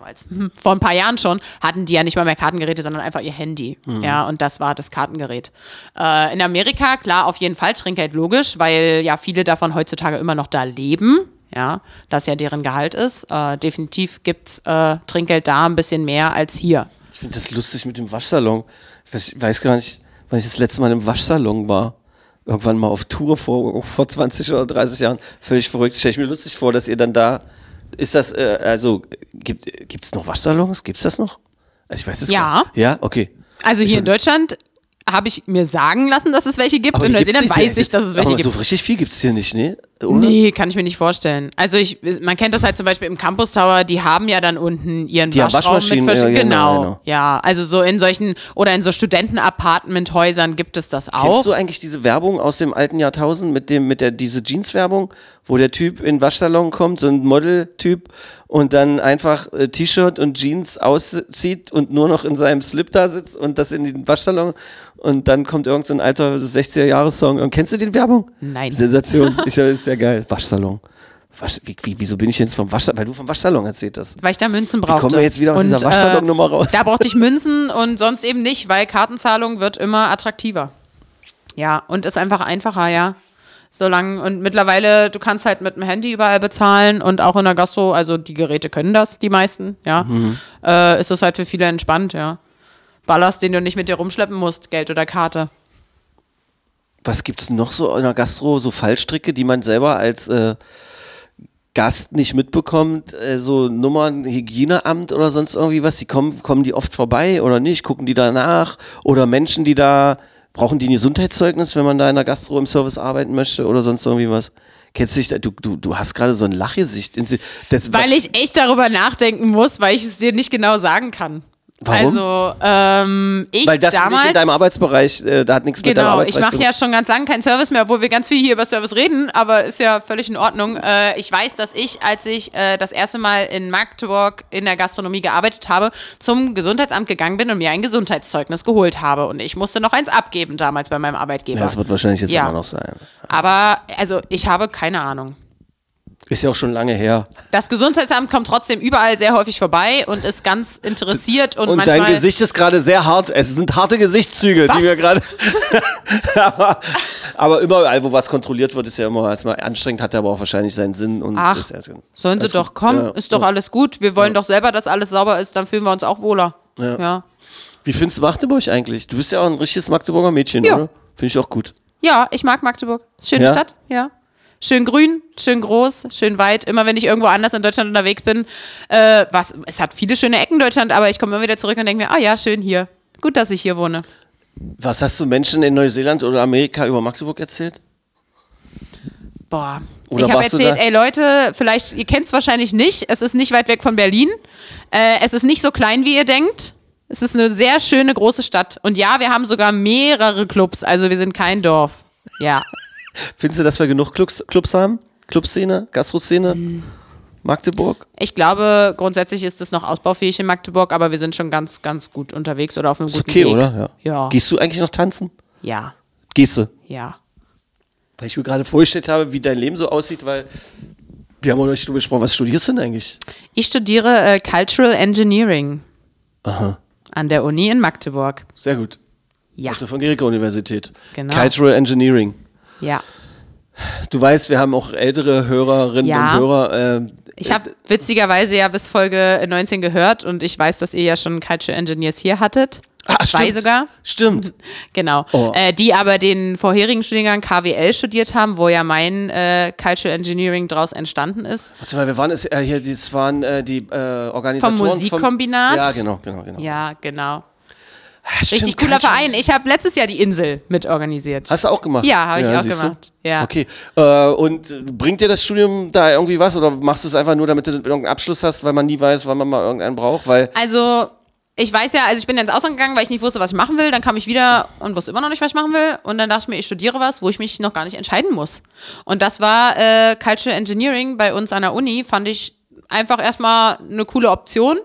damals, hm, vor ein paar Jahren schon, hatten die ja nicht mal mehr Kartengeräte, sondern einfach ihr Handy. Ja, und das war das Kartengerät. Äh, in Amerika, klar, auf jeden Fall Trinkgeld logisch, weil ja viele davon heutzutage immer noch da leben. Ja, das ja deren Gehalt ist. Äh, definitiv gibt's äh, Trinkgeld da ein bisschen mehr als hier. Ich finde das lustig mit dem Waschsalon. Ich weiß, ich weiß gar nicht, wann ich das letzte Mal im Waschsalon war. Irgendwann mal auf Tour vor, vor 20 oder 30 Jahren. Völlig verrückt. Stelle ich mir lustig vor, dass ihr dann da. Ist das, äh, also, gibt es noch Waschsalons? Gibt es das noch? Also ich weiß es Ja. gar nicht. Ja, okay. Also hier in Deutschland habe ich mir sagen lassen, dass es welche gibt. in hier gibt's Neuseeland weiß ich, dass es welche aber gibt. so richtig viel gibt es hier nicht, ne? Oder? Nee, kann ich mir nicht vorstellen. Also ich, man kennt das halt zum Beispiel im Campus Tower, die haben ja dann unten ihren Die Waschraum mit Waschmaschinen, verschiedenen. ja, genau, genau, genau. Ja, also so in solchen oder in so Studentenapartmenthäusern gibt es das auch. Kennst du eigentlich diese Werbung aus dem alten Jahrtausend mit dem, mit der, diese Jeans-Werbung, wo der Typ in den Waschsalon kommt, so ein Model-Typ und dann einfach äh, T-Shirt und Jeans auszieht und nur noch in seinem Slip da sitzt und das in den Waschsalon und dann kommt irgend so ein alter 60er-Jahres-Song. Und kennst du die Werbung? Nein. Sensation. Ich das ist ja geil. Waschsalon. Wasch, wie, wie, wieso bin ich jetzt vom Waschsalon? Weil du vom Waschsalon erzählt hast. weil ich da Münzen brauchte. kommen wir jetzt wieder aus dieser Waschsalonnummer raus? Da brauchte ich Münzen und sonst eben nicht, weil Kartenzahlung wird immer attraktiver. Ja, und ist einfach einfacher, ja. Solange, und mittlerweile, du kannst halt mit dem Handy überall bezahlen und auch in der Gastro, also die Geräte können das, die meisten, ja. Mhm. Äh, ist es halt für viele entspannt, ja. Ballast, den du nicht mit dir rumschleppen musst, Geld oder Karte. Was gibt's noch so in der Gastro, so Fallstricke, die man selber als äh, Gast nicht mitbekommt, äh, so Nummern, Hygieneamt oder sonst irgendwie was, die kommen, kommen die oft vorbei oder nicht, gucken die da nach oder Menschen, die da, brauchen die ein Gesundheitszeugnis, wenn man da in der Gastro im Service arbeiten möchte oder sonst irgendwie was? Kennst du dich, da- du, du, du hast gerade so ein Lachgesicht. Das, Weil ich echt darüber nachdenken muss, weil ich es dir nicht genau sagen kann. Warum? Also, ähm, ich weil das damals. nicht in deinem Arbeitsbereich, äh, da hat nichts mit deinem Genau, ich Arbeitsbereich mache zu tun. ja schon ganz lange keinen Service mehr, obwohl wir ganz viel hier über Service reden, aber ist ja völlig in Ordnung. Äh, ich weiß, dass ich, als ich äh, das erste Mal in Magdeburg in der Gastronomie gearbeitet habe, zum Gesundheitsamt gegangen bin und mir ein Gesundheitszeugnis geholt habe. Und ich musste noch eins abgeben damals bei meinem Arbeitgeber. Ja, das wird wahrscheinlich jetzt Ja. immer noch sein. aber, also, ich habe keine Ahnung. Ist ja auch schon lange her. Das Gesundheitsamt kommt trotzdem überall sehr häufig vorbei und ist ganz interessiert und, Und manchmal. dein Gesicht ist gerade sehr hart. Es sind harte Gesichtszüge, Was? die wir gerade. aber, aber überall, wo was kontrolliert wird, ist ja immer erstmal anstrengend, hat aber auch wahrscheinlich seinen Sinn. Und Ach, ist erst- Sollen sie doch gut. kommen, Ja, ist doch ja. alles gut. Wir wollen doch selber, dass alles sauber ist, dann fühlen wir uns auch wohler. Ja. ja. Wie findest du Magdeburg eigentlich? Du bist ja auch ein richtiges Magdeburger Mädchen, Ja. oder? Finde ich auch gut. Ja, ich mag Magdeburg. Schöne Ja? Stadt, ja. Schön grün, schön groß, schön weit. Immer wenn ich irgendwo anders in Deutschland unterwegs bin, äh, was, es hat viele schöne Ecken in Deutschland, aber ich komme immer wieder zurück und denke mir, ah ja, schön hier. Gut, dass ich hier wohne. Was hast du Menschen in Neuseeland oder Amerika über Magdeburg erzählt? Boah. Oder ich habe erzählt, ey Leute, vielleicht, ihr kennt es wahrscheinlich nicht, es ist nicht weit weg von Berlin. Äh, es ist nicht so klein, wie ihr denkt. Es ist eine sehr schöne große Stadt. Und ja, wir haben sogar mehrere Clubs, also wir sind kein Dorf. Ja. Findest du, dass wir genug Clubs, Clubs haben? Clubszene, Gastroszene? Hm. Magdeburg? Ich glaube, grundsätzlich ist es noch ausbaufähig in Magdeburg, aber wir sind schon ganz, ganz gut unterwegs oder auf einem Ist guten okay, Weg. oder? Ja. Gehst du eigentlich noch tanzen? Ja. Gehst du? Ja. Weil ich mir gerade vorgestellt habe, wie dein Leben so aussieht, weil wir haben auch noch nicht drüber gesprochen. Was studierst du denn eigentlich? Ich studiere äh, Cultural Engineering Aha. an der Uni in Magdeburg. Sehr gut. Ja. Auf der von Gericke Universität. Genau. Cultural Engineering. Ja. Du weißt, wir haben auch ältere Hörerinnen Ja. und Hörer. Äh, Ich habe witzigerweise ja bis Folge 19 gehört und ich weiß, dass ihr ja schon Cultural Engineers hier hattet. ah, Zwei stimmt. sogar. Stimmt. Genau. Oh. Äh, die aber den vorherigen Studiengang KWL studiert haben, wo ja mein äh, Cultural Engineering draus entstanden ist. Warte mal, wir waren es äh, hier, das waren äh, die äh, Organisatoren Vom Musikkombinat? ja, genau, genau, genau. Ja, genau. Stimmt, Richtig cooler Verein. Ich habe letztes Jahr die Insel mit organisiert. Hast du auch gemacht? Ja, habe ich auch siehst du? gemacht. Ja. Okay. Äh, und bringt dir das Studium da irgendwie was oder machst du es einfach nur, damit du irgendeinen Abschluss hast, weil man nie weiß, wann man mal irgendeinen braucht? Weil Also, ich weiß ja, also ich bin ins Ausland gegangen, weil ich nicht wusste, was ich machen will. Dann kam ich wieder und wusste immer noch nicht, was ich machen will. Und dann dachte ich mir, ich studiere was, wo ich mich noch gar nicht entscheiden muss. Und das war äh, Cultural Engineering bei uns an der Uni. Fand ich einfach erstmal eine coole Option.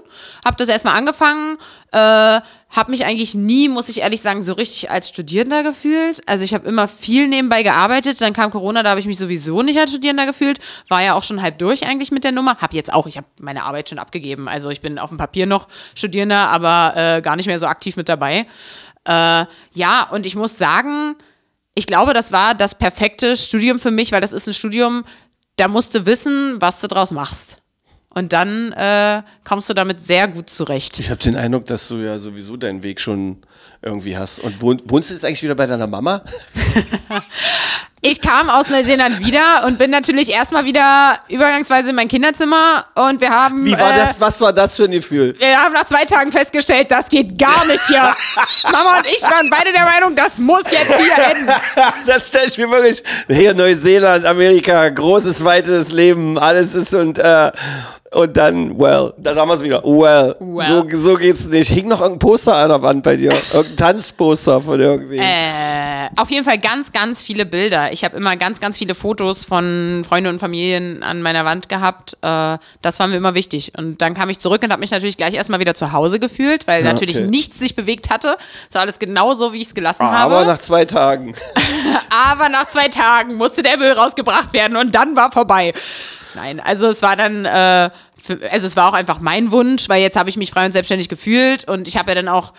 Hab das erstmal angefangen. Äh, hab mich eigentlich nie, muss ich ehrlich sagen, so richtig als Studierender gefühlt. Also ich habe immer viel nebenbei gearbeitet. Dann kam Corona, da habe ich mich sowieso nicht als Studierender gefühlt. War ja auch schon halb durch eigentlich mit der Nummer. Hab jetzt auch, ich habe meine Arbeit schon abgegeben. Also ich bin auf dem Papier noch Studierender, aber äh, gar nicht mehr so aktiv mit dabei. Äh, ja, und ich muss sagen, ich glaube, das war das perfekte Studium für mich, weil das ist ein Studium, da musst du wissen, was du draus machst. Und dann äh, kommst du damit sehr gut zurecht. ich habe den Eindruck, dass du ja sowieso deinen Weg schon irgendwie hast. Und wohn, wohnst du jetzt eigentlich wieder bei deiner Mama? Ich kam aus Neuseeland wieder und bin natürlich erstmal wieder übergangsweise in mein Kinderzimmer und wir haben. Wie war äh, das? Was war das für ein Gefühl? Wir haben nach zwei Tagen festgestellt, das geht gar nicht hier. Mama und ich waren beide der Meinung, das muss jetzt hier enden. das stelle ich mir wirklich. Hier Neuseeland, Amerika, großes, weites Leben, alles ist und äh, und dann, well, da sagen wir es wieder. Well, Well. So, so geht's nicht. Hing noch irgendein Poster an der Wand bei dir? Irgendein Tanzposter von irgendwie. Äh, auf jeden Fall ganz, ganz viele Bilder. Ich habe immer ganz, ganz viele Fotos von Freunden und Familien an meiner Wand gehabt. Äh, das war mir immer wichtig. Und dann kam ich zurück und habe mich natürlich gleich erstmal wieder zu Hause gefühlt, weil Ja, natürlich okay. nichts sich bewegt hatte. Es war alles genau so, wie ich es gelassen Aber habe. nach zwei Tagen. Aber nach zwei Tagen musste der Müll rausgebracht werden und dann war vorbei. Nein, also es war dann, äh, für, also es war auch einfach mein Wunsch, weil jetzt habe ich mich frei und selbstständig gefühlt und ich habe ja dann auch,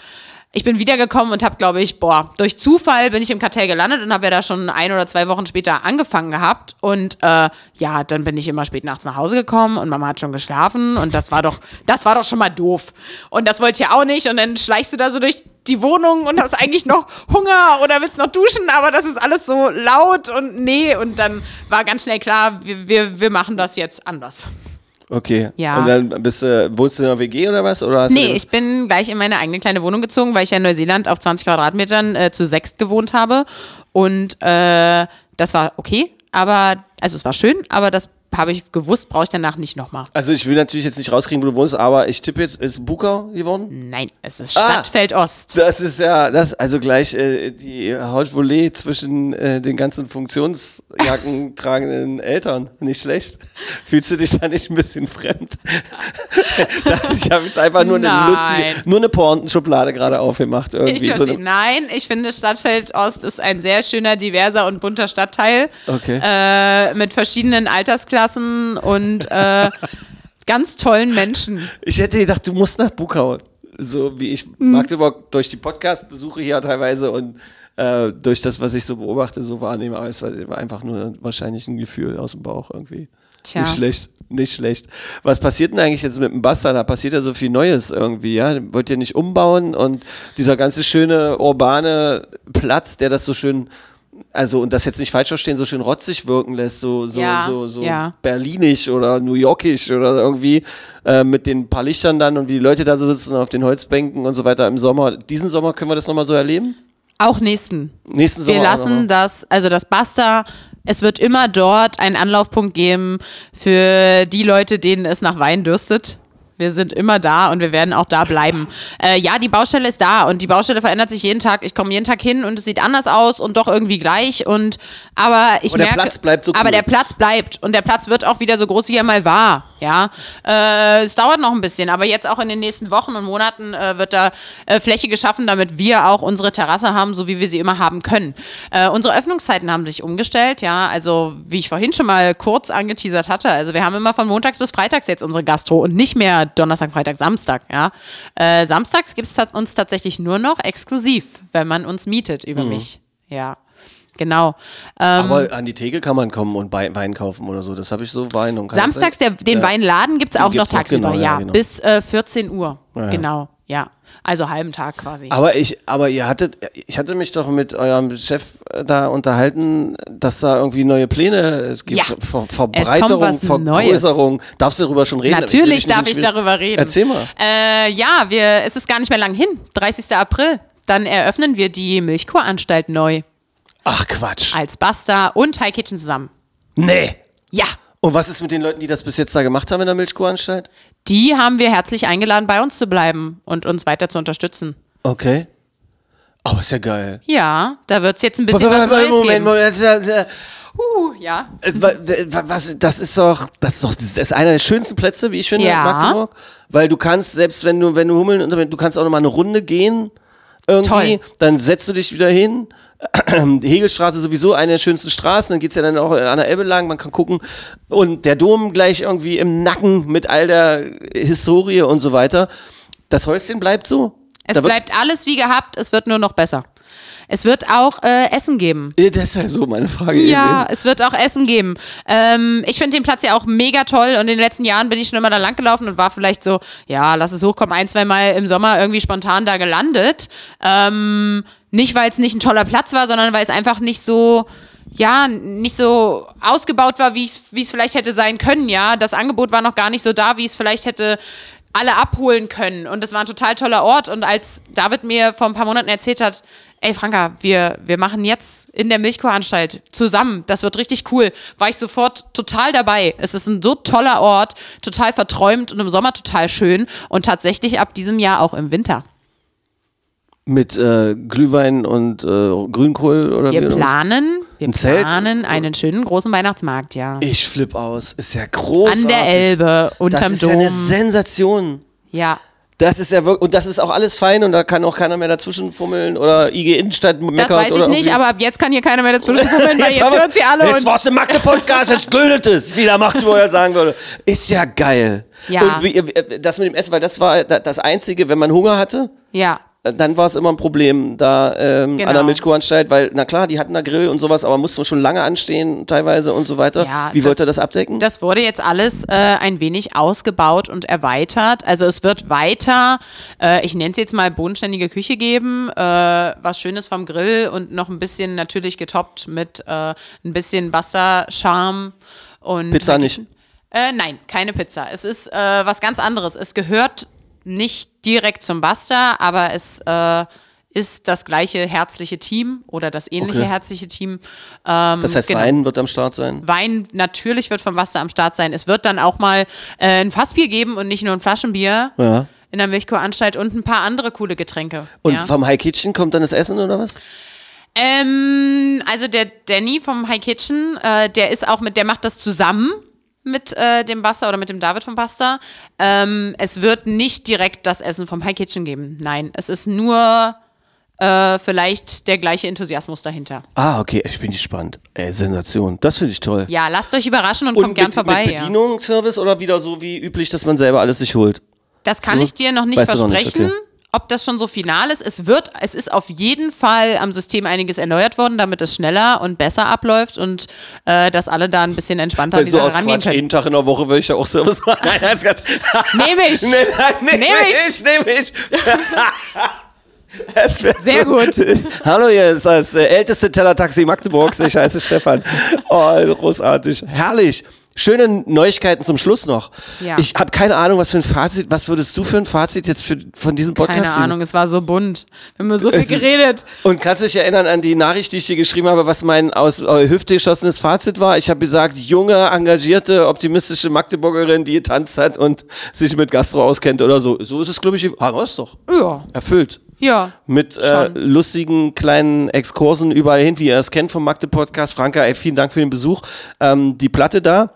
ich bin wiedergekommen und habe, glaube ich, boah, durch Zufall bin ich im Kartell gelandet und habe ja da schon ein oder zwei Wochen später angefangen gehabt und äh, ja, dann bin ich immer spät nachts nach Hause gekommen und Mama hat schon geschlafen und das war doch, das war doch schon mal doof und das wollte ich ja auch nicht und dann schleichst du da so durch die Wohnung und hast eigentlich noch Hunger oder willst noch duschen, aber das ist alles so laut und nee. Und dann war ganz schnell klar, wir, wir, wir machen das jetzt anders. Okay. Ja. Und dann bist du, wohnst du in einer WG oder was? Oder hast Nee, ich bin gleich in meine eigene kleine Wohnung gezogen, weil ich ja in Neuseeland auf 20 Quadratmetern äh, zu sechst gewohnt habe. Und äh, das war okay, aber, also es war schön, aber das habe ich gewusst, brauche ich danach nicht nochmal. also ich will natürlich jetzt nicht rauskriegen, wo du wohnst, aber ich tippe jetzt, ist Bukau geworden? Nein, es ist Ah. Stadtfeld Ost. Das ist ja, das also gleich äh, die Haute Volée zwischen äh, den ganzen Funktionsjacken tragenden Eltern. Nicht schlecht. Fühlst du dich da nicht ein bisschen fremd? ich habe jetzt einfach nur eine lustige, nur eine Porntenschublade gerade aufgemacht. Irgendwie. Ich so Nein, ich finde Stadtfeld Ost ist ein sehr schöner, diverser und bunter Stadtteil. Okay. Äh, mit verschiedenen Altersklassen und äh, ganz tollen Menschen. ich hätte gedacht, du musst nach Bukau. So wie ich Mhm. Magdeburg durch die Podcast-Besuche hier teilweise und äh, durch das, was ich so beobachte, so wahrnehme. Aber es war war einfach nur wahrscheinlich ein Gefühl aus dem Bauch irgendwie. Tja. Nicht schlecht, nicht schlecht. Was passiert denn eigentlich jetzt mit dem Bastard? Da passiert ja so viel Neues irgendwie, ja? Wollt ihr nicht umbauen und dieser ganze schöne urbane Platz, der das so schön, also und das jetzt nicht falsch verstehen, so schön rotzig wirken lässt, so, so, Ja, so, so ja. berlinisch oder New Yorkisch oder irgendwie äh, mit den paar Lichtern dann und wie die Leute da so sitzen auf den Holzbänken und so weiter im Sommer. Diesen Sommer können wir das nochmal so erleben? Auch nächsten. Nächsten Sommer. Wir lassen das, also das Basta, es wird immer dort einen Anlaufpunkt geben für die Leute, denen es nach Wein dürstet. Wir sind immer da und wir werden auch da bleiben. Äh, ja, die Baustelle ist da und die Baustelle verändert sich jeden Tag. Ich komme jeden Tag hin und es sieht anders aus und doch irgendwie gleich. Und aber ich Aber der merke, Platz bleibt so aber cool. der Platz bleibt und der Platz wird auch wieder so groß, wie er mal war. Ja, äh, es dauert noch ein bisschen, aber jetzt auch in den nächsten Wochen und Monaten äh, wird da äh, Fläche geschaffen, damit wir auch unsere Terrasse haben, so wie wir sie immer haben können. Äh, unsere Öffnungszeiten haben sich umgestellt, ja, also wie ich vorhin schon mal kurz angeteasert hatte, also wir haben immer von montags bis freitags jetzt unsere Gastro und nicht mehr Donnerstag, Freitag, Samstag, ja. Äh, samstags gibt es uns tatsächlich nur noch exklusiv, wenn man uns mietet über mich, ja. Genau. Ähm, Aber an die Theke kann man kommen und Wei- Wein kaufen oder so. Das habe ich so Wein und Samstags, der, den Ja. Weinladen gibt es auch noch, tagsüber, genau, ja, ja, genau. bis äh, 14 Uhr. Ja. Genau, ja. Also halben Tag quasi. Aber ich, aber ihr hattet, ich hatte mich doch mit eurem Chef äh, da unterhalten, dass da irgendwie neue Pläne es gibt, Ja. Ver Es Verbreiterung, was Vergrößerung. Darfst du darüber schon reden? Natürlich dich darf ich darüber reden. Erzähl mal. Äh, ja, wir, es ist gar nicht mehr lang hin. 30. April. dann eröffnen wir die Milchkuranstalt neu Ach Quatsch. als Basta und High Kitchen zusammen. Nee. Ja, Und was ist mit den Leuten, die das bis jetzt da gemacht haben in der Milchkuhanstalt? Die haben wir herzlich eingeladen, bei uns zu bleiben und uns weiter zu unterstützen. Okay. Oh, ist ja geil. Ja, da wird es jetzt ein bisschen was Neues Moment, geben. Moment, das ist ja- Uh, ja. Äh, wa- Was, das ist doch, das ist doch, das ist einer der schönsten Plätze, wie ich finde, Ja. in Magdeburg. Weil du kannst, selbst wenn du, wenn du Hummeln, und du kannst auch noch mal eine Runde gehen, irgendwie, Toll. dann setzt du dich wieder hin. Die Hegelstraße sowieso eine der schönsten Straßen, dann geht's ja dann auch an der Elbe lang, man kann gucken. Und der Dom gleich irgendwie im Nacken mit all der Historie und so weiter. Das Häuschen bleibt so. Es bleibt alles wie gehabt, es wird nur noch besser. Es wird auch äh, Essen geben. Ja, Das ist ja so meine Frage Ja, gewesen. es wird auch Essen geben. Ähm, ich finde den Platz ja auch mega toll und in den letzten Jahren bin ich schon immer da lang gelaufen und war vielleicht so, ja, lass es hochkommen, ein, zwei Mal im Sommer irgendwie spontan da gelandet. Ähm, nicht, weil es nicht ein toller Platz war, sondern weil es einfach nicht so, ja, nicht so ausgebaut war, wie es wie es vielleicht hätte sein können, ja. Das Angebot war noch gar nicht so da, wie es vielleicht hätte alle abholen können. Und es war ein total toller Ort. Und als David mir vor ein paar Monaten erzählt hat, ey Franka, wir, wir machen jetzt in der Milchkuhanstalt zusammen, das wird richtig cool, war ich sofort total dabei. Es ist ein so toller Ort, total verträumt und im Sommer total schön und tatsächlich ab diesem Jahr auch im Winter. Mit äh, Glühwein und äh, Grünkohl oder Wir wie planen, wir Ein Zelt? planen einen schönen großen Weihnachtsmarkt, ja. Ich flipp aus. Ist ja großartig. An der Elbe, unterm das ist Dom. Ja eine Sensation. Ja. Das ist ja wirklich, und das ist auch alles fein und da kann auch keiner mehr dazwischen fummeln oder IG Innenstadt meckert Das weiß ich nicht, aber ab jetzt kann hier keiner mehr dazwischen fummeln, weil jetzt hören sie alle Jetzt und war's im Magde-Podcast, jetzt gültet es, wie der Magdeburger sagen würde. Ist ja geil. Ja. Und wie, äh, das mit dem Essen, weil das war da- das Einzige, wenn man Hunger hatte, ja. Dann war es immer ein Problem da ähm, Genau. an der Milchkuhanstalt, weil, na klar, die hatten da Grill und sowas, aber mussten schon lange anstehen teilweise und so weiter. Ja, Wie das- wollt ihr das abdecken? Das wurde jetzt alles äh, ein wenig ausgebaut und erweitert. Also es wird weiter, äh, ich nenne es jetzt mal bodenständige Küche geben, äh, was Schönes vom Grill und noch ein bisschen natürlich getoppt mit äh, ein bisschen Wassercharme und Pizza nicht? Äh, nein, keine Pizza. Es ist äh, was ganz anderes. Es gehört nicht direkt zum Basta, aber es äh, ist das gleiche herzliche Team oder das ähnliche Okay. herzliche Team. Ähm, das heißt, genau. Wein wird am Start sein. Wein natürlich wird vom Wasser am Start sein. Es wird dann auch mal äh, ein Fassbier geben und nicht nur ein Flaschenbier Ja. in der Milchkuranstalt und ein paar andere coole Getränke. Und ja. vom High Kitchen kommt dann das Essen oder was? ähm, also der Danny vom High Kitchen, äh, der ist auch mit, der macht das zusammen mit äh, dem Basta oder mit dem David vom Basta. Ähm, es wird nicht direkt das Essen vom High Kitchen geben. Nein, es ist nur äh, vielleicht der gleiche Enthusiasmus dahinter. Ah, okay, ich bin gespannt. Ey, Sensation. Das finde ich toll. Ja, lasst euch überraschen und, Und kommt gern mit, vorbei. mit ja. Bedienung, Service oder wieder so wie üblich, dass man selber alles sich holt? Das kann So? ich dir noch nicht Weißt du noch nicht, versprechen. okay. Ob das schon so final ist, es wird, es ist auf jeden Fall am System einiges erneuert worden, damit es schneller und besser abläuft und äh, dass alle da ein bisschen entspannter so aus rangehen Quatsch, können. jeden Tag in der Woche will ich ja auch Service machen. Nein, das ist ganz Nehm ich. Nee, nein, nehm Nehm ich. Nehm ich. Sehr gut. Hallo, hier ist das äh, älteste Tellertaxi Magdeburgs. Ich heiße Stefan. Oh, großartig. Herrlich. Schöne Neuigkeiten zum Schluss noch. Ja. Ich habe keine Ahnung, was für ein Fazit, was würdest du für ein Fazit jetzt für, von diesem Podcast Keine ziehen? Ahnung, es war so bunt. Wir haben so viel geredet. Und kannst du dich erinnern an die Nachricht, die ich dir geschrieben habe, was mein aus äh, Hüfte geschossenes Fazit war? Ich habe gesagt, junge, engagierte, optimistische Magdeburgerin, die getanzt hat und sich mit Gastro auskennt oder so. So ist es, glaube ich, wir es doch. Ja. Erfüllt. Ja. Mit äh, lustigen kleinen Exkursen überall hin, wie ihr es kennt vom Magde Podcast. Franka, ey, vielen Dank für den Besuch. Ähm, die Platte da,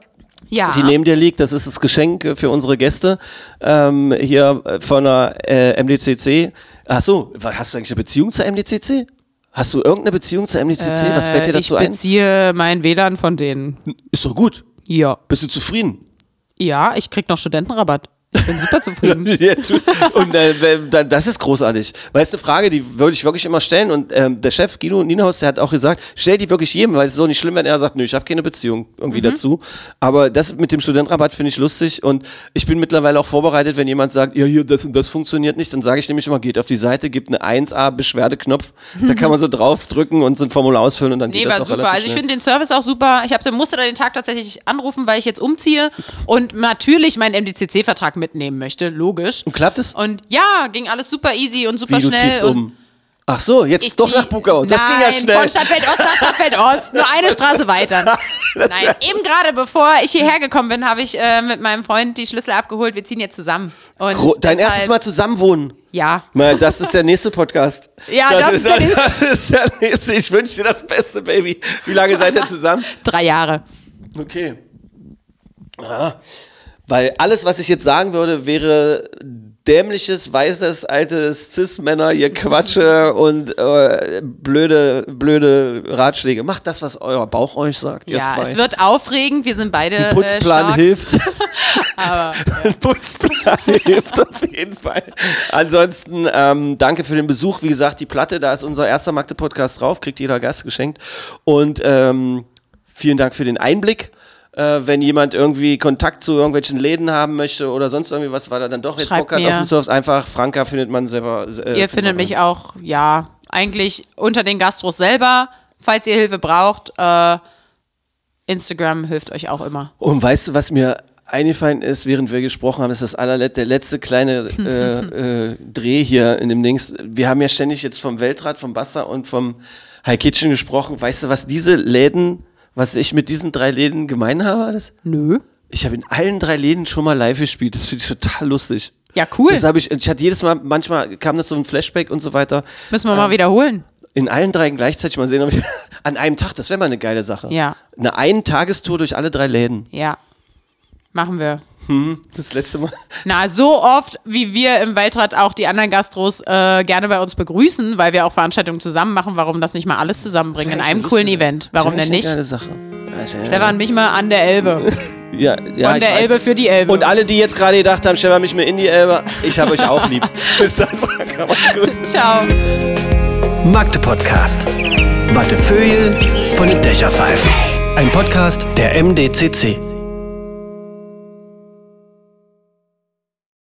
Ja. die neben dir liegt, das ist das Geschenk äh, für unsere Gäste ähm, hier äh, von der äh, MDCC. Ach so, hast du eigentlich eine Beziehung zur MDCC? Hast du irgendeine Beziehung zur MDCC? Was fällt dir Äh, ich dazu ein? beziehe mein WLAN von denen. Ist doch gut. Ja. Bist du zufrieden? Ja, ich krieg noch Studentenrabatt. Ich bin super zufrieden. Und äh, da- das ist großartig. Weil es ist eine Frage, die würde ich wirklich immer stellen. Und ähm, der Chef Guido Nienhaus, der hat auch gesagt, stell die wirklich jedem, weil es ist so nicht schlimm, wenn er sagt, nö, ich habe keine Beziehung irgendwie dazu. Aber das mit dem Studentenrabatt finde ich lustig. Und ich bin mittlerweile auch vorbereitet, wenn jemand sagt, ja, hier, das und das funktioniert nicht, dann sage ich nämlich immer, geht auf die Seite, gibt eine 1A-Beschwerdeknopf. Da kann man so draufdrücken und so ein Formular ausfüllen und dann Nee, geht das war auch super. relativ Also ich finde den Service auch super. Ich hab, musste da den Tag tatsächlich anrufen, weil ich jetzt umziehe und natürlich meinen MDCC-Vertrag mitnehmen möchte, logisch. Und klappt es? Und ja, ging alles super easy und super Wie, du schnell. ziehst und um. Ach so, jetzt Ich doch zieh- nach Bukau. Das Nein, ging ja schnell. Von Stadtfeld Ost nach Stadtfeld Ost. Nur eine Straße weiter. Nein, eben gerade bevor ich hierher gekommen bin, habe ich äh, mit meinem Freund die Schlüssel abgeholt. Wir ziehen jetzt zusammen. Und dein deshalb- erstes Mal zusammenwohnen. Ja. Mal, Das ist der nächste Podcast. Ja, das ist der nächste- das ist der nächste. Ich wünsche dir das Beste, Baby. Wie lange seid ihr zusammen? Drei Jahre. Okay. Ja, weil alles, was ich jetzt sagen würde, wäre dämliches, weißes, altes Cis-Männer, ihr Quatsche und äh, blöde, blöde Ratschläge. Macht das, was euer Bauch euch sagt, Ja, es wird aufregend. Wir sind beide Ein Putzplan äh, hilft. Aber, Ein Putzplan hilft auf jeden Fall. Ansonsten ähm, danke für den Besuch. Wie gesagt, die Platte, da ist unser erster Magde-Podcast drauf, kriegt jeder Gast geschenkt. Und ähm, vielen Dank für den Einblick. Äh, wenn jemand irgendwie Kontakt zu irgendwelchen Läden haben möchte oder sonst irgendwie was, weil er dann doch jetzt Schreibt Bock hat mir. auf den Surfs, einfach Franka findet man selber. Äh, ihr findet mich auch, ja, eigentlich unter den Gastros selber. Falls ihr Hilfe braucht, äh, Instagram hilft euch auch immer. Und weißt du, was mir eingefallen ist, während wir gesprochen haben, ist das allerletzte, der letzte kleine äh, äh, Dreh hier in dem Dings. Wir haben ja ständig jetzt vom Weltrad, vom Bassa und vom High Kitchen gesprochen. Weißt du, was diese Läden, was ich mit diesen drei Läden gemein habe? Alles? Nö. Ich habe in allen drei Läden schon mal live gespielt. Das finde ich total lustig. Ja, cool. Das habe ich, ich hatte jedes Mal, manchmal kam das so ein Flashback und so weiter. Müssen wir mal wiederholen. In allen dreien gleichzeitig mal sehen, ob ich, an einem Tag, das wäre mal eine geile Sache. Ja. Eine Ein-Tagestour durch alle drei Läden. Ja. Machen wir. Das letzte Mal. Na, so oft, wie wir im Weltrad auch die anderen Gastros äh, gerne bei uns begrüßen, weil wir auch Veranstaltungen zusammen machen, warum das nicht mal alles zusammenbringen in Das ist einem coolen Event? Warum das ist denn nicht? eine Geile Sache. Ja, ist ja- Stefan, mich mal an der Elbe. ja, ja, Von ich der weiß. Elbe für die Elbe. Und alle, die jetzt gerade gedacht haben, Stefan, mich mir in die Elbe, ich habe euch auch lieb. Bis dann, Frank. Macht's gut. Ciao. Magde Podcast. Wattefeuille von den Dächerpfeifen. Ein Podcast der MDCC.